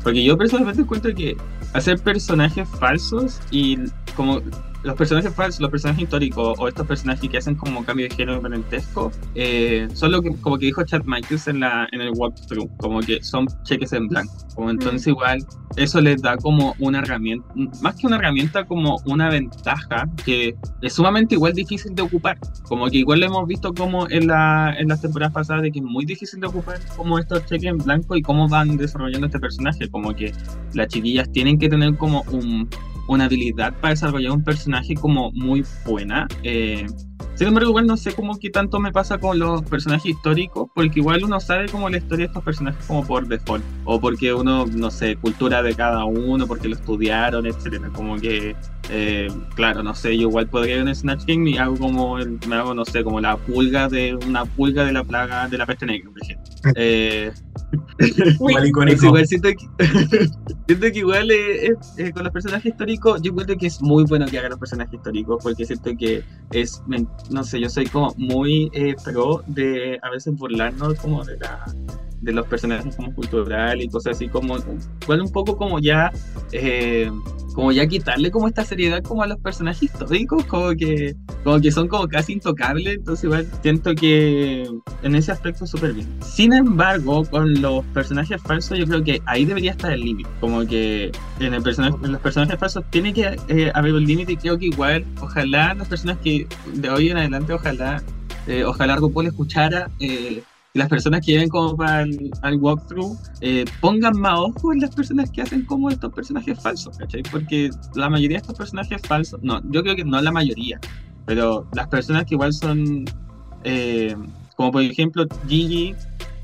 Porque yo personalmente encuentro que hacer personajes falsos y como los personajes falsos, los personajes históricos o estos personajes que hacen como cambio de género parentesco, eh, son lo que, como que dijo Chad Michaels en, la, en el walkthrough, como que son cheques en blanco. Como entonces igual eso les da como una herramienta, más que una herramienta, como una ventaja que es sumamente igual difícil de ocupar. Como que igual lo hemos visto como en, la, en las temporadas pasadas de que es muy difícil de ocupar como estos cheques en blanco y cómo van desarrollando este personaje. Como que las chiquillas tienen que tener como un, una habilidad para desarrollar un personaje como muy buena. Eh, sin embargo, igual no sé cómo que tanto me pasa con los personajes históricos, porque igual uno sabe como la historia de estos personajes como por default, o porque uno, no sé, cultura de cada uno, porque lo estudiaron, etcétera. Como que, eh, claro, no sé, yo igual podría ir en Snatch Game y hago como, el- me hago, no sé, como la pulga de una pulga de la plaga de la peste negra, por ejemplo. Eh, Igual es icónico. igual siento que, siento que igual eh, eh, con los personajes históricos, yo encuentro que es muy bueno que hagan los personajes históricos, porque siento que es, me- no sé, yo soy como muy eh, pro de a veces burlarnos como de la de los personajes como cultural y cosas así como igual un poco como ya eh, como ya quitarle como esta seriedad como a los personajes históricos, como que, como que son como casi intocables, entonces igual siento que en ese aspecto súper bien. Sin embargo, con los personajes falsos yo creo que ahí debería estar el límite, como que en, el personaje, en los personajes falsos tiene que eh, haber un límite y creo que igual, ojalá las personas que de hoy en adelante, ojalá, eh, ojalá RuPaul escuchara... Eh, las personas que vienen como para el, al walkthrough eh, pongan más ojo en las personas que hacen como estos personajes falsos, ¿cachai? Porque la mayoría de estos personajes falsos, no, yo creo que no la mayoría, pero las personas que igual son, eh, como por ejemplo Gigi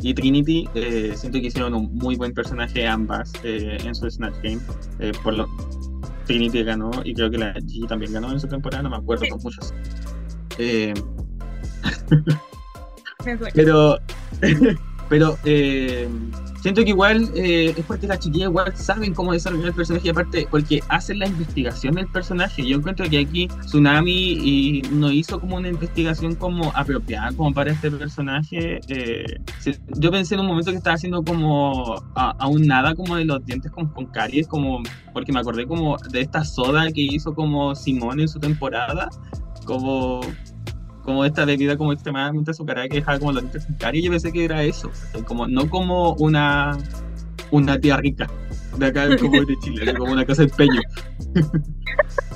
y Trinity, eh, siento que hicieron un muy buen personaje ambas en su Snatch Game. Por lo Trinity ganó y creo que la Gigi también ganó en su temporada, no me acuerdo con muchos. Pero, pero eh, siento que igual eh, es porque las chiquillas igual saben cómo desarrollar el personaje aparte porque hacen la investigación del personaje. Yo encuentro que aquí Tsunami y no hizo como una investigación como apropiada como para este personaje. eh, yo pensé en un momento que estaba haciendo como aún nada como de los dientes como con caries, como porque me acordé como de esta soda que hizo como Simón en su temporada, como como esta bebida como extremadamente azucarada que dejaba como los dientes con caries, yo pensé que era eso, como no como una una tía rica de acá como de Chile, como una casa de empeño.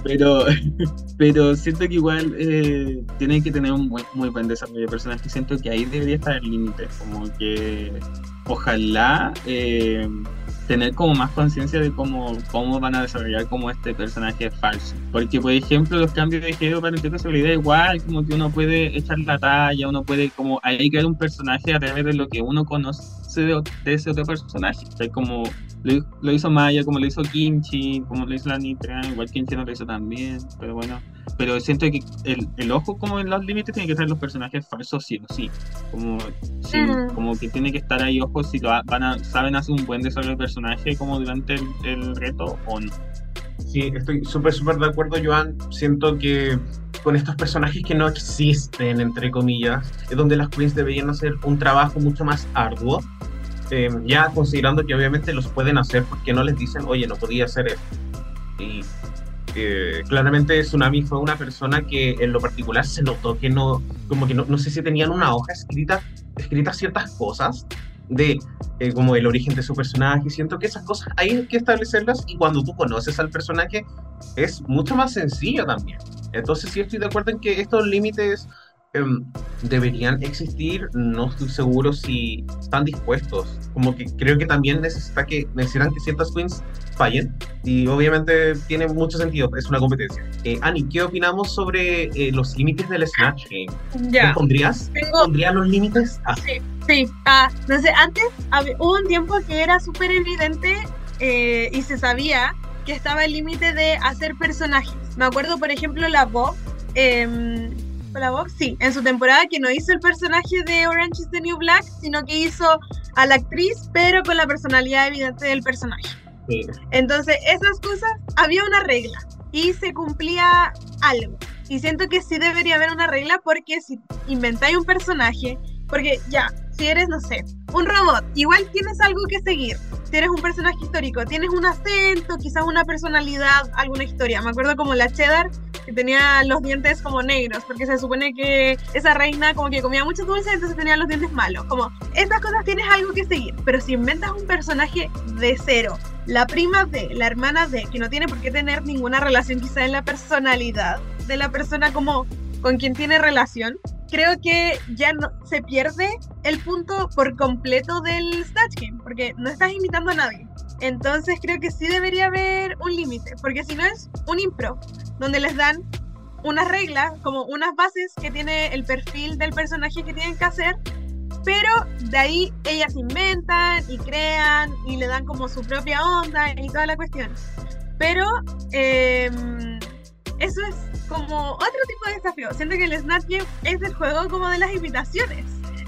pero pero siento que igual eh, tienen que tener un muy buen desarrollo de personaje, siento que ahí debería estar el límite, como que ojalá eh, tener como más conciencia de cómo, cómo van a desarrollar como este personaje falso. Porque, por ejemplo, los cambios de género para el sexualidad igual, como que uno puede echar la talla, uno puede como ahí crear un personaje a través de lo que uno conoce de, de ese otro personaje. O sea, como lo, lo hizo Maya, como lo hizo Kimchi, como lo hizo la Nitra, igual Kimchi no lo hizo también, pero bueno. Pero siento que el, el ojo como en los límites tiene que estar en los personajes falsos sí o sí. Como, sí, Mm. como que tiene que estar ahí ojos si lo ha- van a, saben hacer un buen desarrollo de personaje como durante el, el reto o no. Sí, estoy súper, súper de acuerdo, Joan. Siento que con estos personajes que no existen, entre comillas, es donde las queens deberían hacer un trabajo mucho más arduo. Eh, ya considerando que obviamente los pueden hacer porque no les dicen, oye, no podía hacer esto. Y eh, claramente Tsunami fue una persona que en lo particular se notó que no, como que no, no sé si tenían una hoja escrita, escritas ciertas cosas de eh, como el origen de su personaje. Siento que esas cosas hay que establecerlas y cuando tú conoces al personaje es mucho más sencillo también. Entonces sí estoy de acuerdo en que estos límites em, deberían existir. No estoy seguro si están dispuestos. Como que creo que también necesita que, necesitan que ciertas queens fallen. Y obviamente tiene mucho sentido, es una competencia. Eh, Ani, ¿qué opinamos sobre eh, los límites del Snatch Game? Ya. ¿Tú ¿Pondrías, Tengo, ¿Pondrías los límites? Ah, Sí, ah, no sé, antes hab- hubo un tiempo que era súper evidente eh, y se sabía que estaba el límite de hacer personajes. Me acuerdo, por ejemplo, la Bob, em, ¿fue la Bob? Sí, en su temporada que no hizo el personaje de Orange is the New Black, sino que hizo a la actriz, pero con la personalidad evidente del personaje. sí. Entonces, esas cosas, había una regla y se cumplía algo. Y siento que sí debería haber una regla porque si inventáis un personaje, porque ya, si eres, no sé, un robot, igual tienes algo que seguir. Si eres un personaje histórico, tienes un acento, quizás una personalidad, alguna historia. Me acuerdo como la Cheddar, que tenía los dientes como negros, porque se supone que esa reina como que comía mucho dulce, entonces tenía los dientes malos. Como, estas cosas tienes algo que seguir, pero si inventas un personaje de cero, la prima de, la hermana de, que no tiene por qué tener ninguna relación quizá en la personalidad de la persona como con quien tiene relación, creo que ya no se pierde el punto por completo del Snatch Game, porque no estás imitando a nadie. Entonces creo que sí debería haber un límite, porque si no es un impro, donde les dan unas reglas, como unas bases que tiene el perfil del personaje que tienen que hacer, pero de ahí ellas inventan y crean y le dan como su propia onda y toda la cuestión. Pero em, eso es como otro tipo de desafío. Siento que el Snatch Game es el juego como de las imitaciones.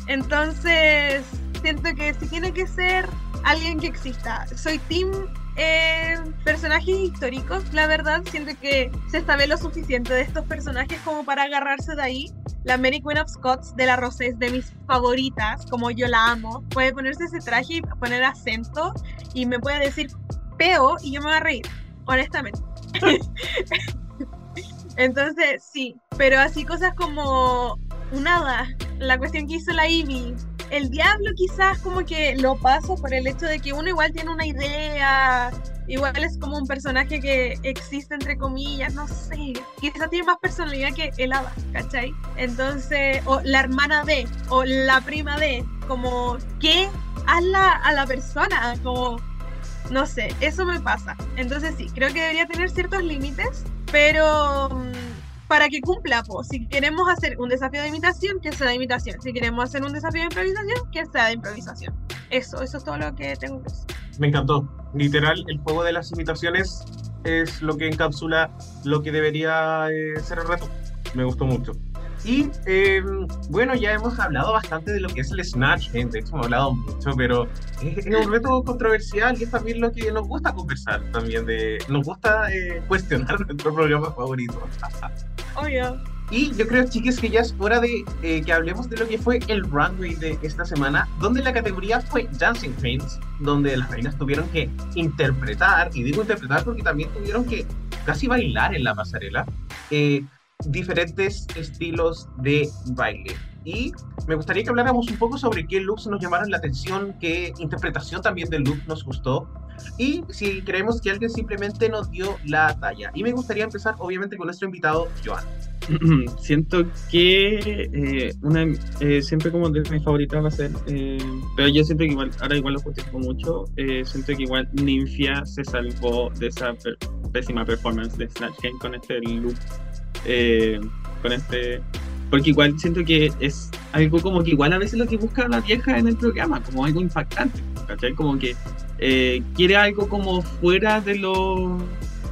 Entonces, siento que si tiene que ser alguien que exista. Soy team eh, personajes históricos, la verdad. Siento que se sabe lo suficiente de estos personajes como para agarrarse de ahí. La Mary Queen of Scots de la Rosé es de mis favoritas, como yo la amo. Puede ponerse ese traje y poner acento y me puede decir peo y yo me voy a reír, honestamente. Entonces, sí, pero así cosas como un la cuestión que hizo la Ivy, el diablo quizás como que lo paso por el hecho de que uno igual tiene una idea, igual es como un personaje que existe entre comillas, no sé, quizás tiene más personalidad que el hada, ¿cachai? Entonces, o la hermana de, o la prima de, como, ¿qué? Hazla a la persona, como, no sé, eso me pasa. Entonces sí, creo que debería tener ciertos límites, pero mm, para que cumpla, pues, si queremos hacer un desafío de imitación, que sea de imitación. Si queremos hacer un desafío de improvisación, que sea de improvisación. Eso, eso es todo lo que tengo que decir. Me encantó. Literal, el juego de las imitaciones es lo que encapsula lo que debería eh, ser el reto. Me gustó mucho. Y eh, bueno, ya hemos hablado bastante de lo que es el Snatch, gente. De hecho, hemos hablado mucho, pero es, es un reto controversial y es también lo que nos gusta conversar. También de, nos gusta eh, cuestionar nuestro programa favorito. Obvio. Y yo creo, chiques, que ya es hora de eh, que hablemos de lo que fue el runway de esta semana, donde la categoría fue Dancing Queens, donde las reinas tuvieron que interpretar, y digo interpretar porque también tuvieron que casi bailar en la pasarela, eh, diferentes estilos de baile. Y me gustaría que habláramos un poco sobre qué looks nos llamaron la atención, qué interpretación también del look nos gustó, y si creemos que alguien simplemente nos dio la talla. Y me gustaría empezar, obviamente, con nuestro invitado, Joan. Siento que eh, una eh, siempre como de mis favoritas va a ser, eh, pero yo siento que igual, ahora igual lo justifico mucho, eh, siento que igual Ninfia se salvó de esa per- pésima performance de Snatch Game con este look, eh, con este, porque igual siento que es algo como que igual a veces lo que busca la vieja en el programa, como algo impactante, ¿cachai? Como que eh, quiere algo como fuera de lo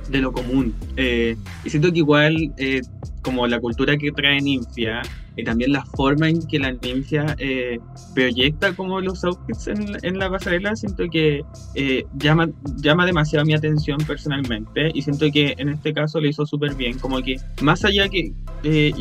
de lo común. Eh, y siento que igual eh, como la cultura que trae Ninfia y también la forma en que la Ninfia eh, proyecta como los outfits en, en la pasarela, siento que eh, llama, llama demasiado mi atención personalmente y siento que en este caso lo hizo súper bien, como que más allá que eh,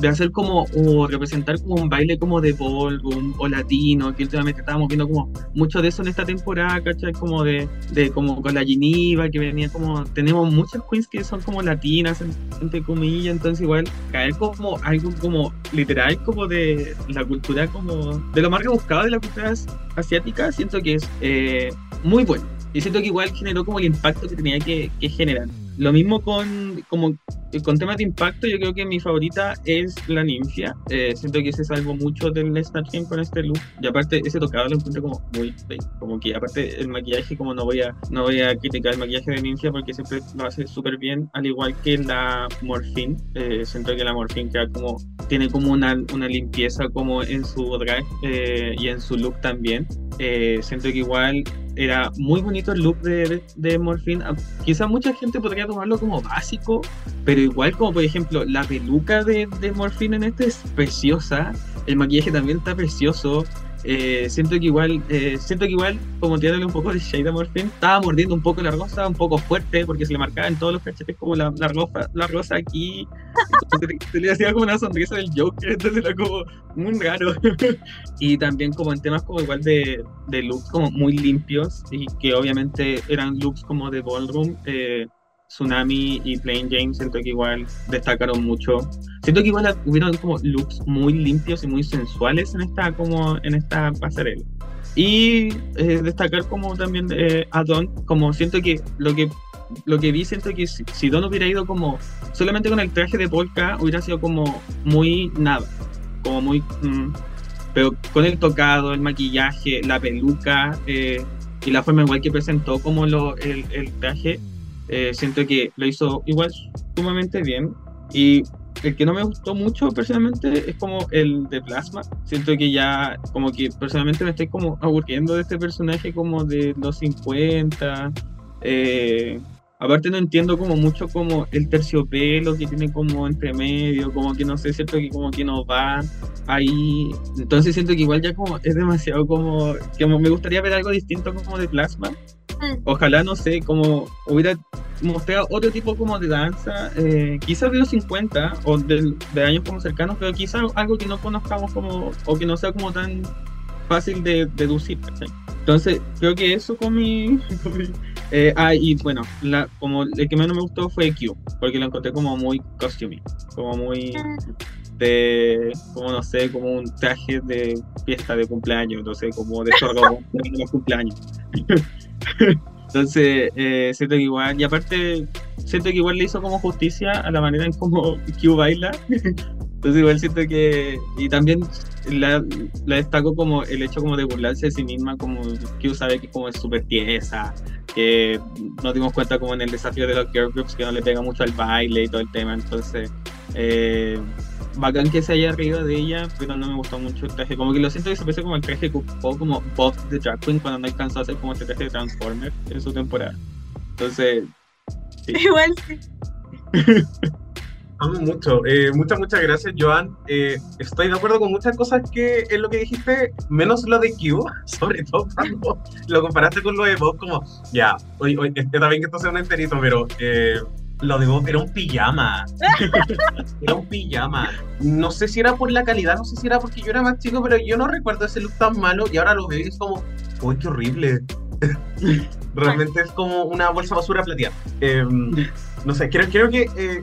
de hacer como o representar como un baile como de ballroom o latino, que últimamente estábamos viendo como mucho de eso en esta temporada, ¿cachai? Como de, de como con la Geneva, que venía como, tenemos muchas queens que son como latinas, entre comillas, entonces igual caer como algo como literal como de la cultura como, de lo más rebuscado de la cultura as- asiática, siento que es eh, muy bueno. Y siento que igual generó como el impacto que tenía que, que generar. Lo mismo con, como, con temas de impacto, yo creo que mi favorita es la ninfia. Eh, siento que se salvó mucho del Game con este look. Y aparte, ese tocado lo encuentro como muy bello. Como que aparte el maquillaje, como no voy a, no voy a criticar el maquillaje de ninfia porque siempre lo hace súper bien, al igual que la Morphine. Eh, siento que la Morphine queda como, tiene como una, una limpieza como en su drag eh, y en su look también. Eh, siento que igual era muy bonito el look de, de, de Morphine. Ah, Quizá mucha gente podría tomarlo como básico, pero igual como por ejemplo la peluca de, de Morphine en este es preciosa, el maquillaje también está precioso. Eh, siento que igual, eh, siento que igual, como tirándole un poco de shade a Morphine, estaba mordiendo un poco la rosa, un poco fuerte, porque se le marcaba en todos los cachetes como la, la rosa, la rosa aquí. Se le hacía como una sonrisa del Joker, entonces era como muy raro. y también como en temas como igual de, de looks como muy limpios y que obviamente eran looks como de ballroom. eh, Tsunami y Plain Jane siento que igual destacaron mucho. Siento que igual hubieron como looks muy limpios y muy sensuales en esta como en esta pasarela. Y eh, destacar como también eh, a Don, como siento que lo que lo que vi siento que si, si Don hubiera ido como solamente con el traje de polka hubiera sido como muy nada, como muy mm, pero con el tocado, el maquillaje, la peluca eh, y la forma igual que presentó como lo, el, el traje, eh, siento que lo hizo igual sumamente bien. Y el que no me gustó mucho personalmente es como el de Plasma. Siento que ya, como que personalmente me estoy como aburriendo de este personaje como de los 50. Eh, aparte no entiendo como mucho como el terciopelo que tiene como entre medio, como que no sé, cierto que como que no va ahí. Entonces siento que igual ya como es demasiado como, como me gustaría ver algo distinto como de Plasma. Mm. Ojalá, no sé, como hubiera mostrado otro tipo como de danza, eh, quizás de los 50 o de, de años como cercanos, pero quizás algo que no conozcamos como, o que no sea como tan fácil de deducir. Entonces, creo que eso con mi, Eh, ah, y bueno, la, como el que menos me gustó fue Q, porque lo encontré como muy costuming, como muy de, como no sé, como un traje de fiesta de cumpleaños, no sé, como de sorgo de cumpleaños. Entonces, eh, siento que igual, y aparte, siento que igual le hizo como justicia a la manera en como Q baila. Entonces igual siento que, y también la, la destaco como el hecho como de burlarse de sí misma, como Q sabe que como es súper tiesa, que nos dimos cuenta como en el desafío de los girl groups que no le pega mucho al baile y todo el tema, entonces eh, bacán que se haya reído de ella, pero no me gustó mucho el traje, como que lo siento que se parece como el traje que ocupó como Bob de Drag Queen cuando no alcanzó a hacer como este traje de Transformer en su temporada. Entonces, sí. Igual sí. Amo mucho. Eh, muchas, muchas gracias, Joan. Eh, estoy de acuerdo con muchas cosas que es lo que dijiste, menos lo de Q, sobre todo cuando lo comparaste con lo de Bob, como, ya, hoy, hoy, está bien que esto sea un enterito, pero eh, lo de era un pijama. era un pijama. No sé si era por la calidad, no sé si era porque yo era más chico, pero yo no recuerdo ese look tan malo y ahora lo veo y es como, uy, qué horrible. Realmente es como una bolsa basura plateada. Em, no sé, creo, creo que. eh,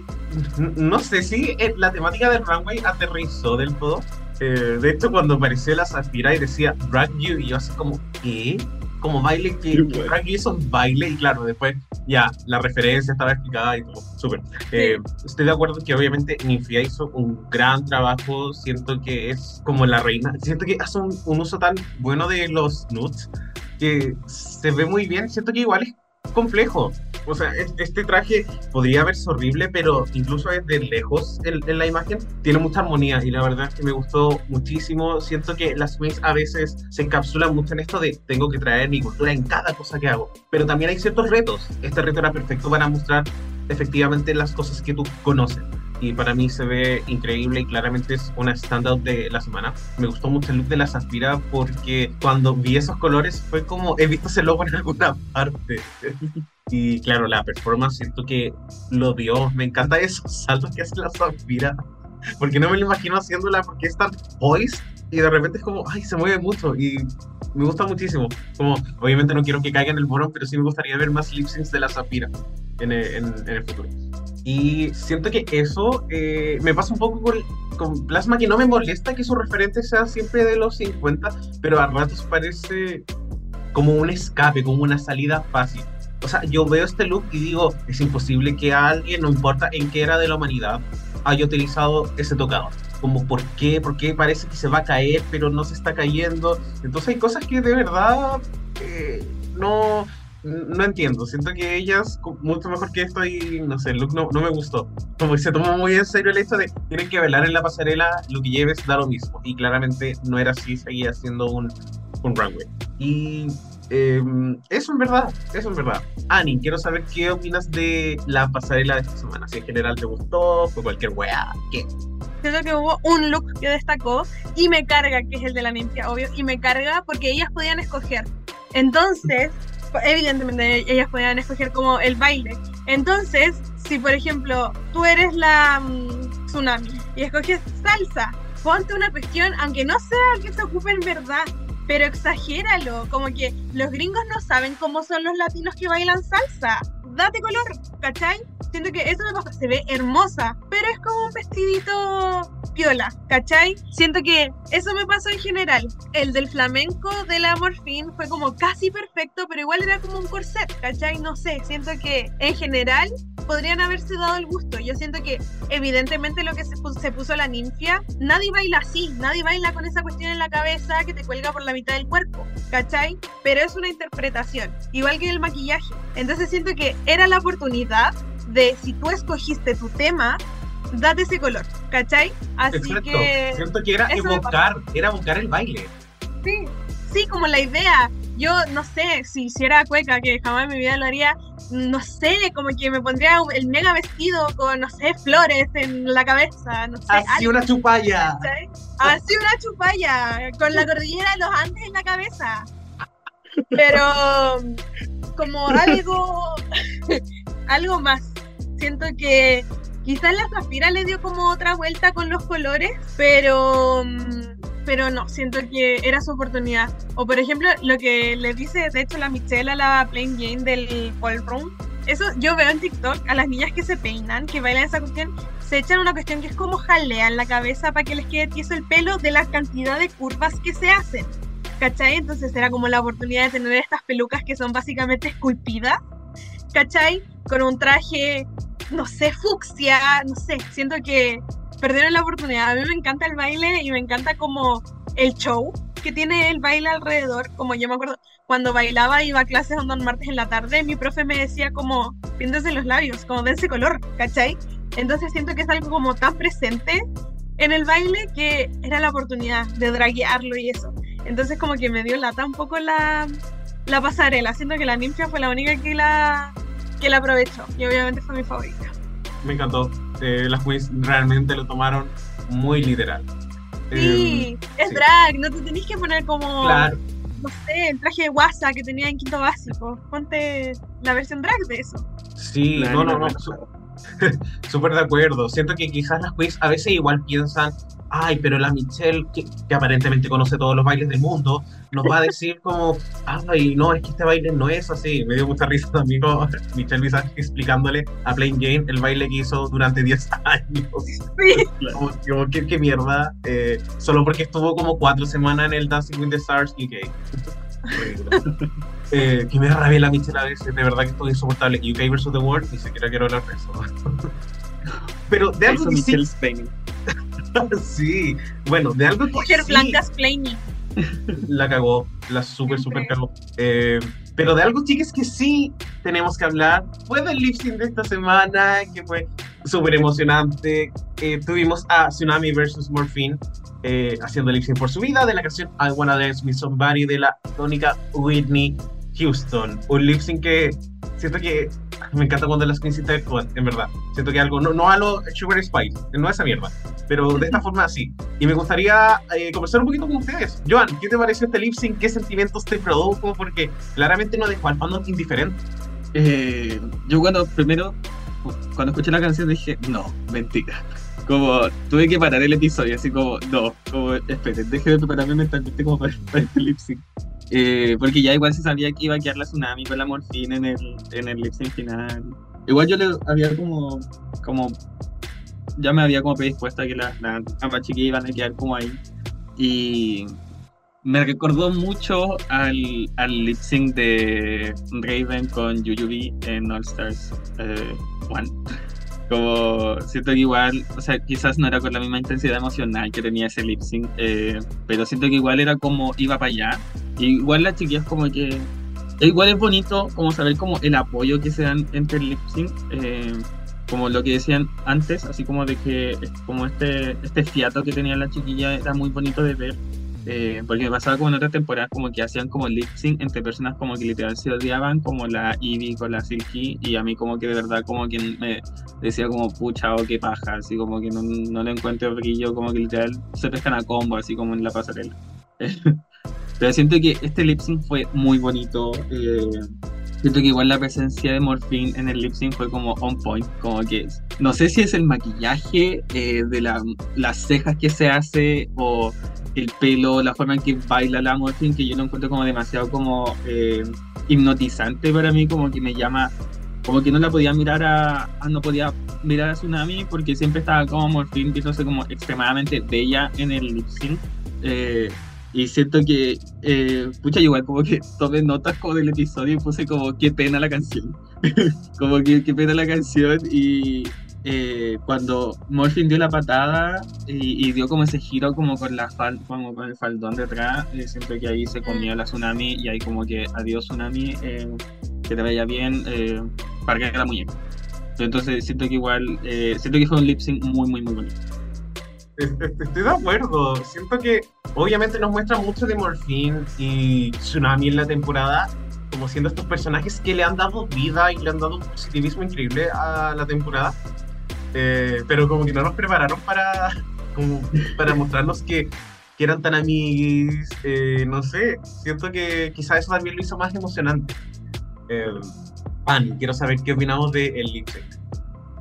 no sé si eh, la temática del runway aterrizó del todo. Eh, de hecho, cuando apareció la Zafira y decía Drag You, y yo así como, ¿qué? Como baile que bueno. Drag You es un baile, y claro, después ya la referencia estaba explicada y todo. Súper. Eh, estoy de acuerdo que obviamente Ninfia hizo un gran trabajo. Siento que es como la reina. Siento que hace un, un uso tan bueno de los nudes que se ve muy bien. Siento que igual es complejo. O sea, es- este traje podría verse horrible, pero incluso desde lejos en, en la imagen tiene mucha armonía y la verdad es que me gustó muchísimo. Siento que las queens a veces se encapsulan mucho en esto de tengo que traer mi cultura en cada cosa que hago, pero también hay ciertos retos. Este reto era perfecto para mostrar efectivamente las cosas que tú conoces. Y para mí se ve increíble y claramente es una standout de la semana. Me gustó mucho el look de la Zafira porque cuando vi esos colores fue como he visto ese logo en alguna parte. Y claro, la performance siento que lo dio. Me encanta esos saltos que hace la Zafira. Porque no me lo imagino haciéndola porque es tan poised y de repente es como, ay, se mueve mucho y me gusta muchísimo. Como, obviamente no quiero que caiga en el morón, pero sí me gustaría ver más lip syncs de la Zafira en en- en el futuro. Y siento que eso eh, me pasa un poco con, con Plasma, que no me molesta que su referente sea siempre de los 50, pero a ratos parece como un escape, como una salida fácil. O sea, yo veo este look y digo, es imposible que alguien, no importa en qué era de la humanidad, haya utilizado ese tocador. Como, ¿por qué? ¿Por qué parece que se va a caer, pero no se está cayendo? Entonces hay cosas que de verdad eh, no, no entiendo. Siento que ellas, mucho mejor que esto, y no sé, el look no, no me gustó. Como que se tomó muy en serio el hecho de tienen que velar en la pasarela, lo que lleves da lo mismo. Y claramente no era así, seguía siendo un, un runway. Y eh, eso en verdad, eso en verdad. Ani, quiero saber qué opinas de la pasarela de esta semana. Si en general te gustó, fue cualquier weá, ¿qué? Siento que hubo un look que destacó y me carga, que es el de la ninfia, obvio, y me carga porque ellas podían escoger. Entonces, evidentemente ellas podían escoger como el baile. Entonces, si por ejemplo tú eres la mm, tsunami y escoges salsa, ponte una cuestión, aunque no sea que se ocupe en verdad, pero exagéralo, como que los gringos no saben cómo son los latinos que bailan salsa. Date color, ¿cachai? Siento que eso me pasa, se ve hermosa, pero es como un vestidito piola, ¿cachai? Siento que eso me pasó en general. El del flamenco de la Morphine fue como casi perfecto, pero igual era como un corset, ¿cachai? No sé, siento que en general podrían haberse dado el gusto. Yo siento que evidentemente lo que se puso, se puso la ninfia, nadie baila así, nadie baila con esa cuestión en la cabeza que te cuelga por la mitad del cuerpo, ¿cachai? Pero es una interpretación, igual que el maquillaje. Entonces siento que era la oportunidad de si tú escogiste tu tema, date ese color, ¿cachai? Así Exacto. que Siento que era evocar, era evocar el baile. sí, sí, como la idea. Yo no sé si hiciera cueca, que jamás en mi vida lo haría, no sé, como que me pondría el mega vestido con, no sé, flores en la cabeza, no sé. Así algo, una chupalla. ¿cachai? Así una chupalla, con la cordillera de los Andes en la cabeza. Pero como algo, algo más. Siento que quizás la Zafira le dio como otra vuelta con los colores, pero pero no, siento que era su oportunidad. O por ejemplo, lo que le dice, de hecho, la Michelle a la Plain Jane del ballroom, eso yo veo en TikTok a las niñas que se peinan, que bailan esa cuestión, se echan una cuestión que es como jalean la cabeza para que les quede tieso el pelo de la cantidad de curvas que se hacen. ¿Cachai? Entonces era como la oportunidad de tener estas pelucas que son básicamente esculpidas, ¿cachai? Con un traje, no sé, fucsia, no sé, siento que perdieron la oportunidad. A mí me encanta el baile y me encanta como el show que tiene el baile alrededor. Como yo me acuerdo, cuando bailaba iba a clases un martes en la tarde, mi profe me decía como, píntense los labios, como dense color, ¿cachai? Entonces siento que es algo como tan presente en el baile que era la oportunidad de draguearlo y eso. Entonces como que me dio lata un poco la, la pasarela. Siento que la ninfa fue la única que la, que la aprovechó y obviamente fue mi favorita. Me encantó. Eh, las queens realmente lo tomaron muy literal. Sí, Eh, es sí. drag, no te tenés que poner como, Claro, no sé, el traje de WhatsApp que tenía en quinto básico. Ponte la versión drag de eso. sí, La no, no, no. Súper de acuerdo. Siento que quizás las queens a veces igual piensan, ay, pero la Michelle, que, que aparentemente conoce todos los bailes del mundo, nos va a decir como, ay, no, es que este baile no es así. Me dio mucha risa también como Michelle Visage explicándole a Plain Jane el baile que hizo durante 10 años. Sí, Como, como, ¿qué, qué mierda. Eh, solo porque estuvo como cuatro semanas en el Dancing with the Stars UK. Ridículo. Eh, que me da rabia la Michelle a veces, de verdad que esto es insoportable. UK vs. The World, ni siquiera quiero hablar de eso. Pero de algo que sí. sí, bueno, de algo mujer sí blanca la cagó, la super, super cagó. Eh, pero de algo, chicas, que sí tenemos que hablar, fue del lip sync de esta semana, que fue súper emocionante. Eh, tuvimos a Tsunami versus Morphine eh, haciendo lip sync por su vida de la canción I Wanna Dance with Somebody de la tónica Whitney Houston. Un lip sync que siento que me encanta cuando las queens interactúan, en verdad. Siento que algo, no, no a lo Sugar Spice, no esa mierda, pero de esta forma sí. Y me gustaría eh, conversar un poquito con ustedes. Joan, ¿qué te pareció este lip sync? ¿Qué sentimientos te produjo? Porque claramente no dejó al fandom indiferente. Eh, yo cuando primero, cuando escuché la canción dije, no, mentira. Como tuve que parar el episodio, así como, no, como, esperen, deje de prepararme mentalmente como para, para este lip sync. Eh, porque ya igual se sabía que iba a quedar la tsunami con la morfina en el, en el lip sync final. Igual yo le había como, como, ya me había como predispuesto a que las la, ambas chiquillas iban a quedar como ahí. Y me recordó mucho al, al lip sync de Raven con Yuyubi en All Stars eh, One. Como siento que igual, o sea, quizás no era con la misma intensidad emocional que tenía ese lip sync, eh, pero siento que igual era como iba para allá. Y igual las chiquillas como que. e Igual es bonito como saber como el apoyo que se dan entre el lip sync. eh, como lo que decían antes, así como de que como este, este fiato que tenía la chiquilla era muy bonito de ver. Eh, porque pasaba como en otras temporadas como que hacían como lip sync entre personas como que literal se odiaban, como la Ivy con la Silky, y a mí como que de verdad como que me decía como pucha o qué paja, así como que no, no le encuentro brillo, como que literal se pescan a combo, así como en la pasarela. Pero siento que este lip sync fue muy bonito. eh, siento que igual la presencia de Morphine en el lip sync fue como on point. Como que no sé si es el maquillaje eh, de la- las cejas que se hace o el pelo, la forma en que baila la Morphine, que yo lo encuentro como demasiado como eh, hipnotizante para mí, como que me llama. Como que no la podía mirar a, no podía mirar a Tsunami porque siempre estaba como Morphine viéndose como extremadamente bella en el lip sync. Eh, y siento que, eh, pucha, igual como que tomé notas como del episodio y puse como qué pena la canción. como que qué pena la canción y eh, cuando Morphin dio la patada y, y dio como ese giro como con la fal como con el faldón detrás, eh, siento que ahí se comió la tsunami y ahí como que adiós tsunami, eh, que te vaya bien, eh, para que la muñeca. Entonces siento que igual, eh, siento que fue un lip sync muy, muy, muy bonito. Est- est- Estoy de acuerdo. Siento que obviamente nos muestra mucho de Morphine y Tsunami en la temporada, como siendo estos personajes que le han dado vida y le han dado un positivismo increíble a la temporada. Eh, pero como que no nos prepararon para, como para mostrarnos que, que eran tan amiguis. eh, no sé, siento que quizás eso también lo hizo más emocionante. Eh, quiero saber qué opinamos de el.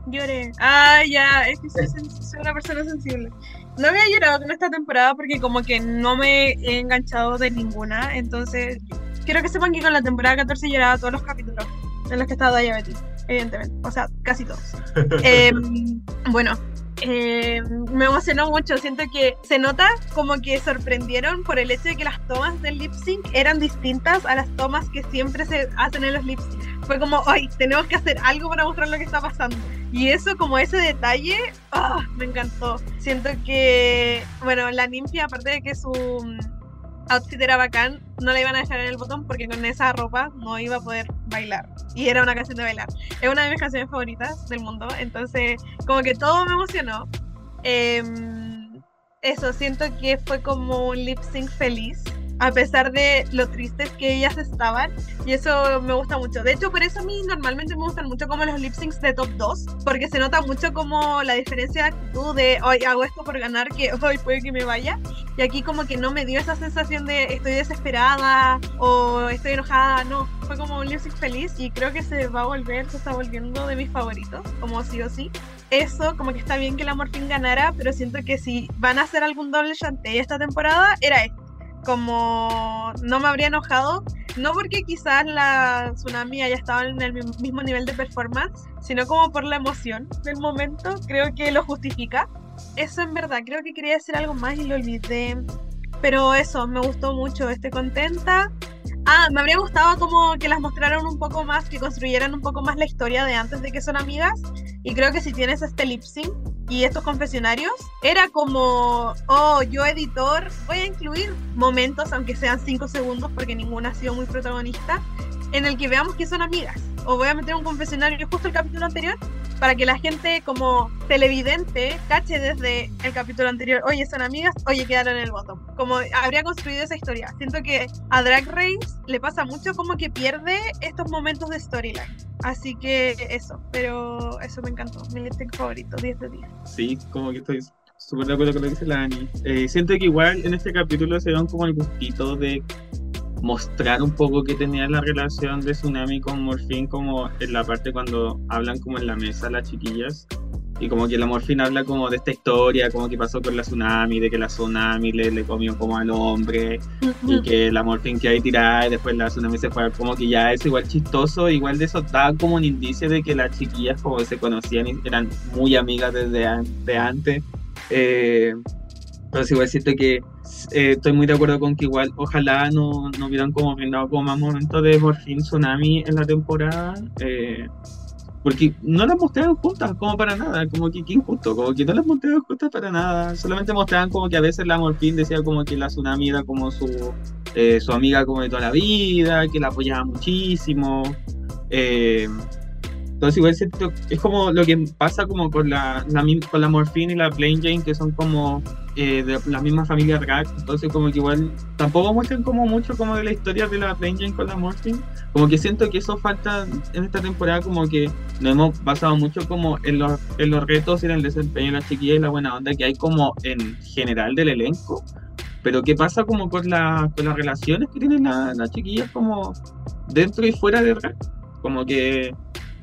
Lloré. Ah, ya, es que soy, soy una persona sensible. no había llorado con esta temporada porque como que no me he enganchado de ninguna. Entonces, quiero que sepan que con la temporada 14 lloraba todos los capítulos en los que estaba Diabetes, evidentemente. O sea, casi todos. Em, bueno, eh, me emocionó mucho. Siento que se nota como que sorprendieron por el hecho de que las tomas del lip sync eran distintas a las tomas que siempre se hacen en los lip sync. Fue como, ay, tenemos que hacer algo para mostrar lo que está pasando. Y eso, como ese detalle, ah, me encantó. Siento que, bueno, la ninfia, aparte de que su outfit era bacán, no la iban a dejar en el botón porque con esa ropa no iba a poder bailar. Y era una canción de bailar. Es una de mis canciones favoritas del mundo. Entonces, como que todo me emocionó. Em, eso, siento que fue como un lip sync feliz a pesar de lo tristes que ellas estaban. Y eso me gusta mucho. De hecho, por eso a mí normalmente me gustan mucho como los lip syncs de top 2, porque se nota mucho como la diferencia de actitud de hoy hago esto por ganar, que hoy puede que me vaya. Y aquí como que no me dio esa sensación de estoy desesperada o estoy enojada, no. Fue como un lip sync feliz y creo que se va a volver, se está volviendo de mis favoritos, como sí o sí eso, como que está bien que la Morphine ganara, pero siento que si van a hacer algún doble chante esta temporada, era este como no me habría enojado, no porque quizás la tsunami haya estado en el mismo nivel de performance, sino como por la emoción del momento, creo que lo justifica. Eso en verdad, creo que quería decir algo más y lo olvidé. Pero eso, me gustó mucho, estoy contenta. Ah, me habría gustado como que las mostraran un poco más, que construyeran un poco más la historia de antes de que son amigas. Y creo que si tienes este lip sync, y estos confesionarios era como, oh, yo editor voy a incluir momentos, aunque sean cinco segundos, porque ninguna ha sido muy protagonista, en el que veamos que son amigas. O voy a meter un confesionario justo el capítulo anterior para que la gente como televidente cache desde el capítulo anterior, oye, son amigas, oye, quedaron en el botón. Como habría construido esa historia. Siento que a Drag Race le pasa mucho como que pierde estos momentos de storyline. Así que eso, pero eso me encantó. Mi listing favorito, 10 de 10. Sí, como que estoy súper de acuerdo con lo que dice la Ani. Eh, siento que igual en este capítulo se dan como el gustito de mostrar un poco que tenía la relación de Tsunami con Morphine como en la parte cuando hablan como en la mesa las chiquillas y como que la Morphine habla como de esta historia, como que pasó con la Tsunami, de que la Tsunami le, le comió como al hombre y que la Morphine quedó ahí tirada y después la Tsunami se fue, como que ya es igual chistoso, igual de eso da como un indicio de que las chiquillas como se conocían y eran muy amigas desde de antes. Eh, pero igual siento que eh, estoy muy de acuerdo con que igual ojalá no, no hubieran como brindado como más momentos de Morfin Tsunami en la temporada. Eh, porque no las mostraron juntas como para nada, como que qué injusto, como que no las mostraron juntas para nada, solamente mostraban como que a veces la Morfin decía como que la Tsunami era como su, eh, su amiga como de toda la vida, que la apoyaba muchísimo. Entonces igual siento, es como lo que pasa como con la, la con la Morphine y la Plain Jane, que son como eh, de la misma familia drag, entonces como que igual tampoco muestran como mucho como de la historia de la Plain Jane con la Morphine, como que siento que eso falta en esta temporada, como que nos hemos basado mucho como en los, en los retos y en el desempeño de las chiquillas y la buena onda que hay como en general del elenco, pero qué pasa como con, la, con las relaciones que tienen las chiquillas como dentro y fuera de drag, como que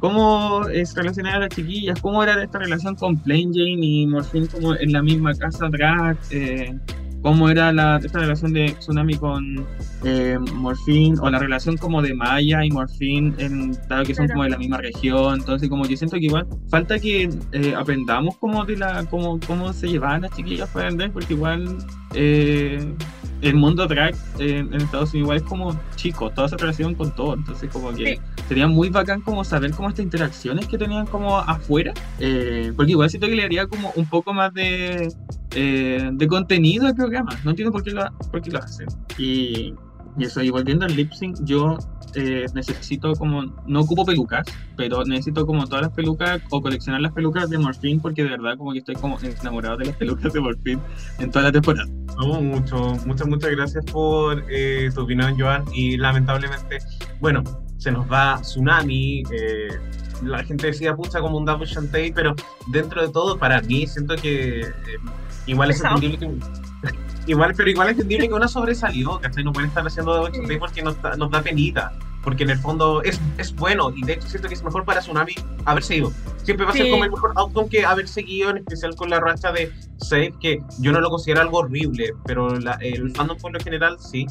cómo es relacionada a las chiquillas, cómo era esta relación con Plain Jane y Morphine como en la misma casa drag, eh, cómo era la, esta relación de Tsunami con eh, Morphine, o la relación como de Maya y Morphine, en, dado que son como de la misma región, entonces como yo siento que igual falta que eh, aprendamos como de la, cómo, cómo se llevaban las chiquillas para vender, porque igual eh, el mundo drag en, Estados Unidos igual es como chico, toda esa relación con todo, entonces como que sería muy bacán como saber cómo estas interacciones que tenían como afuera, eh, porque igual siento que le haría como un poco más de, eh, de contenido al programa, no entiendo por qué lo, por qué lo hacen. Y y eso, y volviendo al lip sync, yo eh, necesito como, no ocupo pelucas, pero necesito como todas las pelucas o coleccionar las pelucas de Morphine porque de verdad como que estoy como enamorado de las pelucas de Morphine en toda la temporada. No, mucho, muchas, muchas gracias por eh, tu opinión, Joan, y lamentablemente, bueno, se nos va Tsunami, eh, la gente decía, pucha, como un Double Shantae, pero dentro de todo, para mí, siento que igual es entendible que igual, pero igual es entendible que una sobresalió, ¿cachai? No pueden estar haciendo de 80 porque nos, nos da penita. porque en el fondo es, es bueno y de hecho siento que es mejor para Tsunami haber seguido. Siempre va a ser Sí. como el mejor outcome que haber seguido, en especial con la racha de Save, que yo no lo considero algo horrible, pero la- el fandom por lo general sí.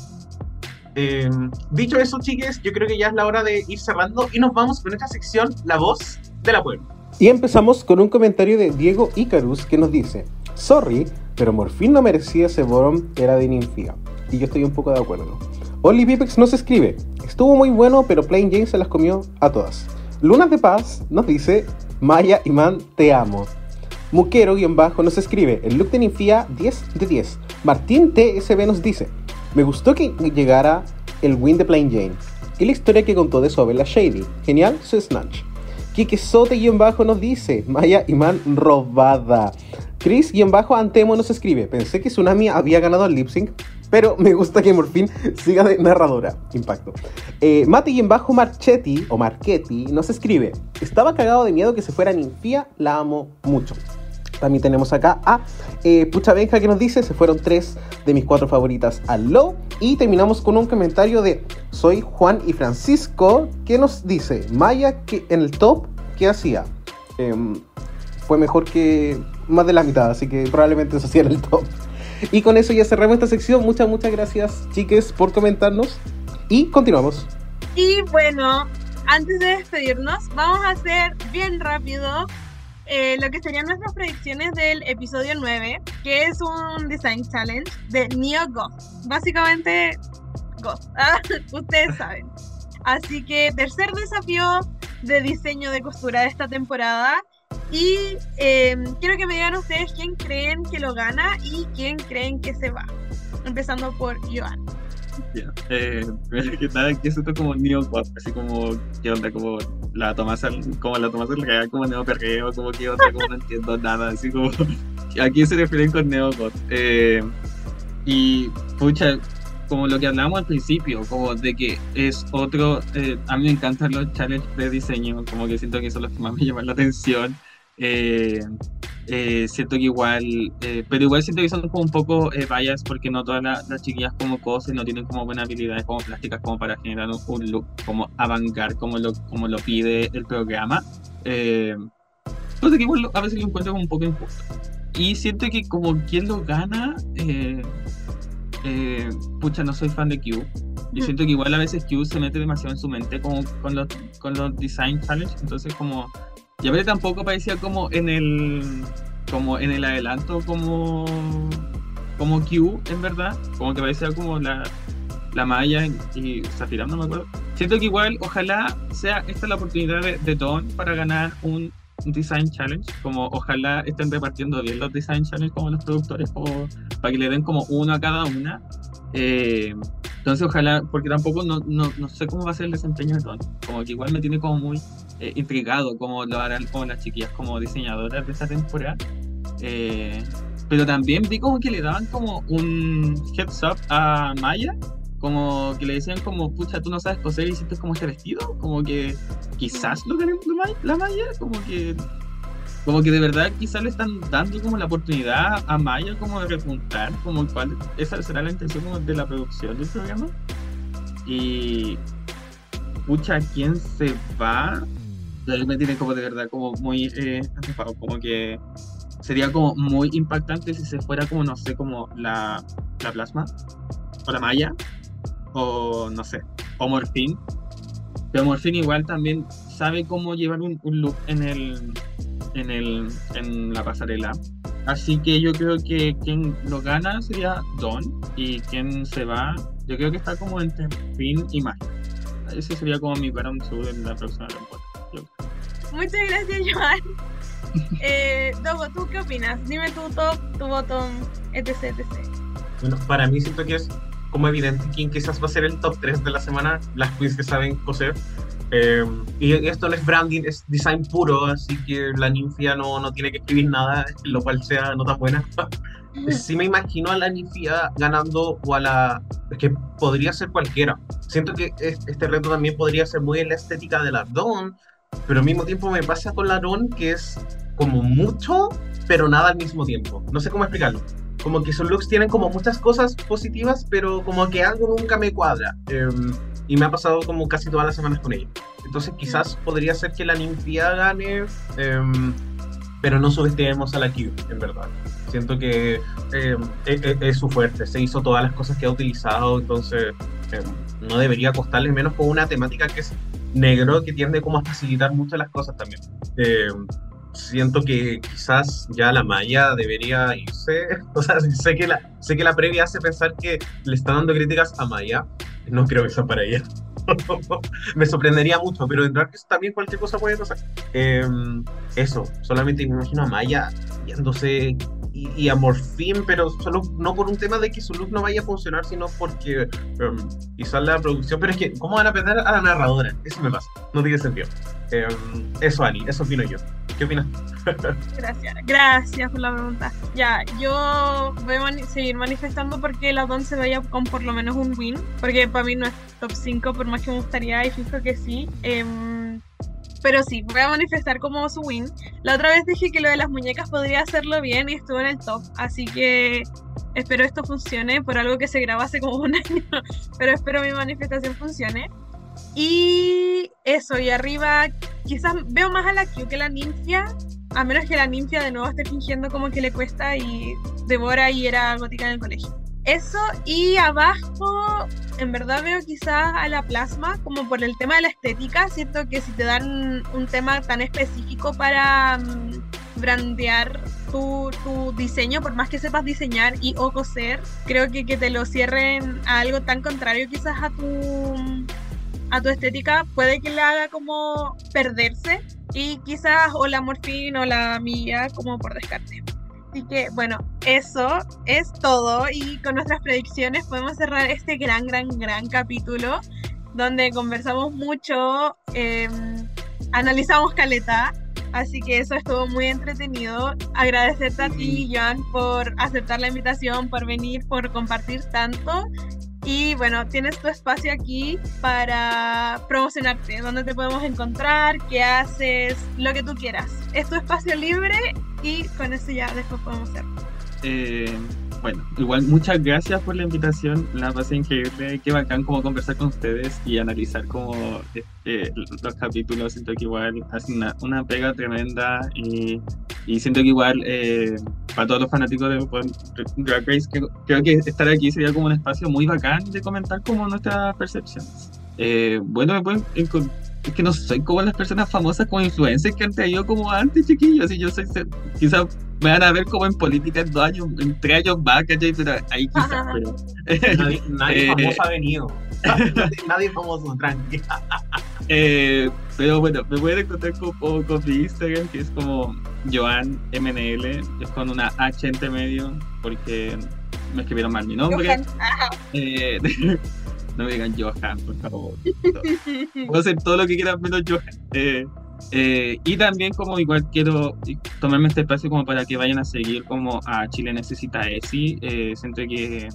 Eh, dicho eso, chiques, yo creo que ya es la hora de ir cerrando y nos vamos con esta sección, La Voz de la Puebla. Y empezamos con un comentario de Diego Icarus que nos dice: Sorry, pero Morfin no merecía ese Borom, era de Ninfia. Y yo estoy un poco de acuerdo. Oli Pipex nos escribe: Estuvo muy bueno, pero Plain Jane se las comió a todas. Lunas de Paz nos dice: Maya y Man, te amo. Muquero-bajo nos escribe: El look de Ninfia 10 de 10. Martín TSB nos dice: Me gustó que llegara el win de Plain Jane. Y la historia que contó de Sobel la Shady. Genial su Snatch. Kike Sote-bajo nos dice, Maya Iman robada. Chris-Antemo nos escribe, pensé que Tsunami había ganado el lip sync, pero me gusta que Morfin siga de narradora. Impacto. Eh, Mati-Marchetti o Marchetti nos escribe, estaba cagado de miedo que se fuera Ninfia, la amo mucho. También tenemos acá a eh, Pucha Benja que nos dice, se fueron tres de mis cuatro favoritas al low. Y terminamos con un comentario de Soy Juan y Francisco que nos dice, Maya que en el top, ¿qué hacía? Em, fue mejor que más de la mitad, así que probablemente eso sí era el top. Y con eso ya cerramos esta sección. Muchas, muchas gracias, chiques, por comentarnos. Y continuamos. Y bueno, antes de despedirnos, vamos a hacer bien rápido eh, lo que serían nuestras predicciones del episodio 9, que es un design challenge de Neo Goth. Básicamente, Goth. Ah, ustedes saben. Así que tercer desafío de diseño de costura de esta temporada. Y eh, quiero que me digan ustedes quién creen que lo gana y quién creen que se va. Empezando por Joan. Ya. Eh, que nada, que es como Neo así como, ¿qué onda? Como la Tomasa, como la Tomasa le cae como Neo Perreo, como que onda, como no entiendo nada, así como, ¿a quién se refieren con Neo? Eh, y, pucha, como lo que hablábamos al principio, como de que es otro, eh, a mí me encantan los challenges de diseño, como que siento que son los que más me llaman la atención. Eh, eh, siento que igual, eh, pero igual siento que son como un poco eh, bias porque no todas la- las chiquillas como cosen no tienen como buenas habilidades como plásticas como para generar un, un look como avant-garde como lo, como lo pide el programa. Eh, entonces que igual a veces lo encuentro como un poco injusto. Y siento que como quien lo gana, eh, eh, pucha, no soy fan de Q. Yo Mm. siento que igual a veces Q se mete demasiado en su mente como con los, con los design challenge, entonces como y a ver tampoco parecía como en el como en el adelanto como como Q en verdad. Como que parecía como la la Maya y Zafira no me acuerdo. Siento que igual ojalá sea esta la oportunidad de, de Dawn para ganar un design challenge. Como ojalá estén repartiendo bien los design challenge como los productores como para que le den como uno a cada una. Eh, entonces ojalá porque tampoco no, no, no sé cómo va a ser el desempeño de Dawn. Como que igual me tiene como muy eh, intrigado cómo lo harán como las chiquillas como diseñadoras de esta temporada. Eh, pero también vi como que le daban como un heads up a Maya, como que le decían como, pucha, tú no sabes coser y hiciste como este vestido, como que quizás lo tenemos la Maya, como que como que de verdad quizás le están dando como la oportunidad a Maya como de repuntar, como cuál esa será la intención como de la producción del programa. Y pucha, ¿quién se va? Me tiene como de verdad como muy eh, como que sería como muy impactante si se fuera como, no sé, como la, la plasma, o la malla, o no sé, o morfín. Pero morfín igual también sabe cómo llevar un, un look en el, en el, en la pasarela. Así que yo creo que quien lo gana sería Don y quien se va, yo creo que está como entre Finn y Magia. Ese sería como mi Baron 2 en la próxima temporada. Muchas gracias, Joan. Eh, Dogo, ¿tú qué opinas? Dime tu top, tu bottom, etc, etc. Bueno, para mí siento que es como evidente quién quizás va a ser el top 3 de la semana, las queens que saben coser. Eh, y esto no es branding, es design puro, así que la ninfia no, no tiene que escribir nada, lo cual sea no tan buena. sí me imagino a la ninfia ganando o a la... Es que podría ser cualquiera. Siento que es- este reto también podría ser muy en la estética de la Dawn, pero al mismo tiempo me pasa con la Dawn que es como mucho, pero nada al mismo tiempo. No sé cómo explicarlo como que sus looks tienen como muchas cosas positivas, pero como que algo nunca me cuadra. Eh, y me ha pasado como casi todas las semanas con ella. Entonces quizás podría ser que la ninfia gane, em, pero no subestimemos a la Q, en verdad. Siento que em, es, es- es su fuerte, se hizo todas las cosas que ha utilizado, entonces em, no debería costarle menos con una temática que es negro, que tiende como a facilitar mucho las cosas también. Em, siento que quizás ya la Maya debería irse, o sea, sé que la, sé que la previa hace pensar que le está dando críticas a Maya, no creo que sea para ella. me sorprendería mucho, pero en Darkest también cualquier cosa puede pasar. Eh, eso, solamente me imagino a Maya yéndose y, y a Morphine, pero solo no por un tema de que su look no vaya a funcionar, sino porque em, quizás la producción. Pero es que, ¿cómo van a perder a la narradora? Eso me pasa, no tiene sentido. Em, eso, Ani, eso opino yo. ¿Qué opinas? Gracias, gracias por la pregunta. Ya, yo voy a mani- seguir manifestando porque la Don se vaya con por lo menos un win, porque para mí no es top 5 por más que me gustaría y fijo que sí. Em, pero sí, voy a manifestar como su win. La otra vez dije que lo de las muñecas podría hacerlo bien y estuvo en el top, así que espero esto funcione por algo que se grabó hace como un año, pero espero mi manifestación funcione. Y eso, y arriba quizás veo más a la Q que la ninfia, a menos que la ninfia de nuevo esté fingiendo como que le cuesta y devora y era gótica en el colegio. Eso, y abajo, en verdad veo quizás a la plasma, como por el tema de la estética. Siento que si te dan un tema tan específico para mm, brandear tu, tu diseño, por más que sepas diseñar y o coser, creo que que te lo cierren a algo tan contrario quizás a tu a tu estética puede que le haga como perderse y quizás o la morfina o la mía como por descarte. Así que bueno, eso es todo y con nuestras predicciones podemos cerrar este gran, gran, gran capítulo donde conversamos mucho, eh, analizamos caleta, así que eso estuvo muy entretenido. Agradecerte a ti, Joan, por aceptar la invitación, por venir, por compartir tanto. Y bueno, tienes tu espacio aquí para promocionarte, donde te podemos encontrar, qué haces, lo que tú quieras. Es tu espacio libre y con eso ya después podemos hacer. Eh, bueno, igual muchas gracias por la invitación, la pasé increíble, qué bacán como conversar con ustedes y analizar como eh, los capítulos, siento que igual hacen una, una pega tremenda y, y siento que igual eh, para todos los fanáticos de pues, Drag Race que- creo que estar aquí sería como un espacio muy bacán de comentar como nuestras percepciones. Eh, bueno, me pueden encon- es que no soy como las personas famosas como influencers que han traído como antes, chiquillos, y yo soy, quizás me van a ver como en política en dos años, en tres años más, ¿cachai? Pero ahí quizás, pero... Nadie, nadie Eh, famoso ha venido. nadie, nadie famoso, tranqui. Eh, pero bueno, me pueden encontrar con, con, mi Instagram, que es como Joan MNL, es con una H entre medio, porque me escribieron mal mi nombre. Eh, no me digan Johan, por favor. Puedo hacer todo lo que quieran menos Johan. Eh, eh, y también como igual quiero tomarme este espacio como para que vayan a seguir como a Chile Necesita ESI. Eh, siento que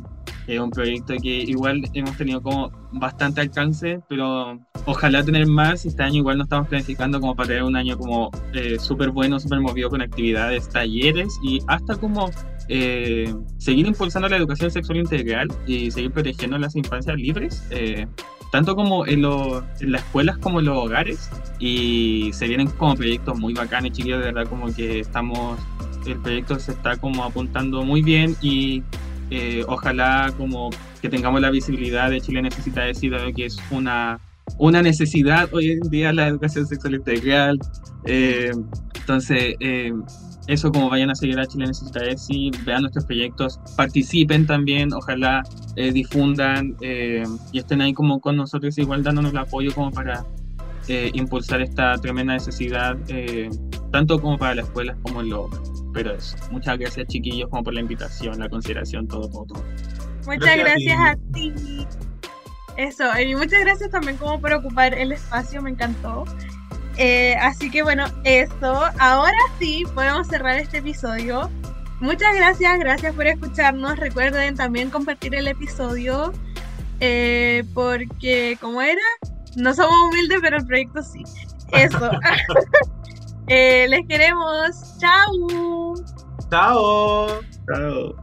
es un proyecto que igual hemos tenido como bastante alcance, pero ojalá tener más. Este año igual nos estamos planificando como para tener un año como eh, súper bueno, súper movido con actividades, talleres y hasta como eh, seguir impulsando la educación sexual integral y seguir protegiendo las infancias libres, eh, tanto como en, lo- en las escuelas como en los hogares. Y se vienen como proyectos muy bacanes, chiquillos, de verdad como que estamos, el proyecto se está como apuntando muy bien y eh, ojalá como que tengamos la visibilidad de Chile Necesita decir que es una, una necesidad hoy en día la educación sexual integral. Eh, entonces, eh, eso como vayan a seguir a Chile Necesita decir, vean nuestros proyectos, participen también, ojalá eh, difundan eh, y estén ahí como con nosotros igual dándonos el apoyo como para eh, impulsar esta tremenda necesidad, eh, tanto como para las escuelas como en los pero eso, muchas gracias chiquillos como por la invitación, la consideración, todo, todo, todo. Muchas Gracias gracias a a ti. Eso, y muchas gracias también como por ocupar el espacio, me encantó. Eh, así que bueno, eso, ahora sí podemos cerrar este episodio. Muchas gracias, gracias por escucharnos. Recuerden también compartir el episodio, eh, porque como era, no somos humildes, pero el proyecto sí. Eso. Eh, les queremos. Chao. Chao. Chao.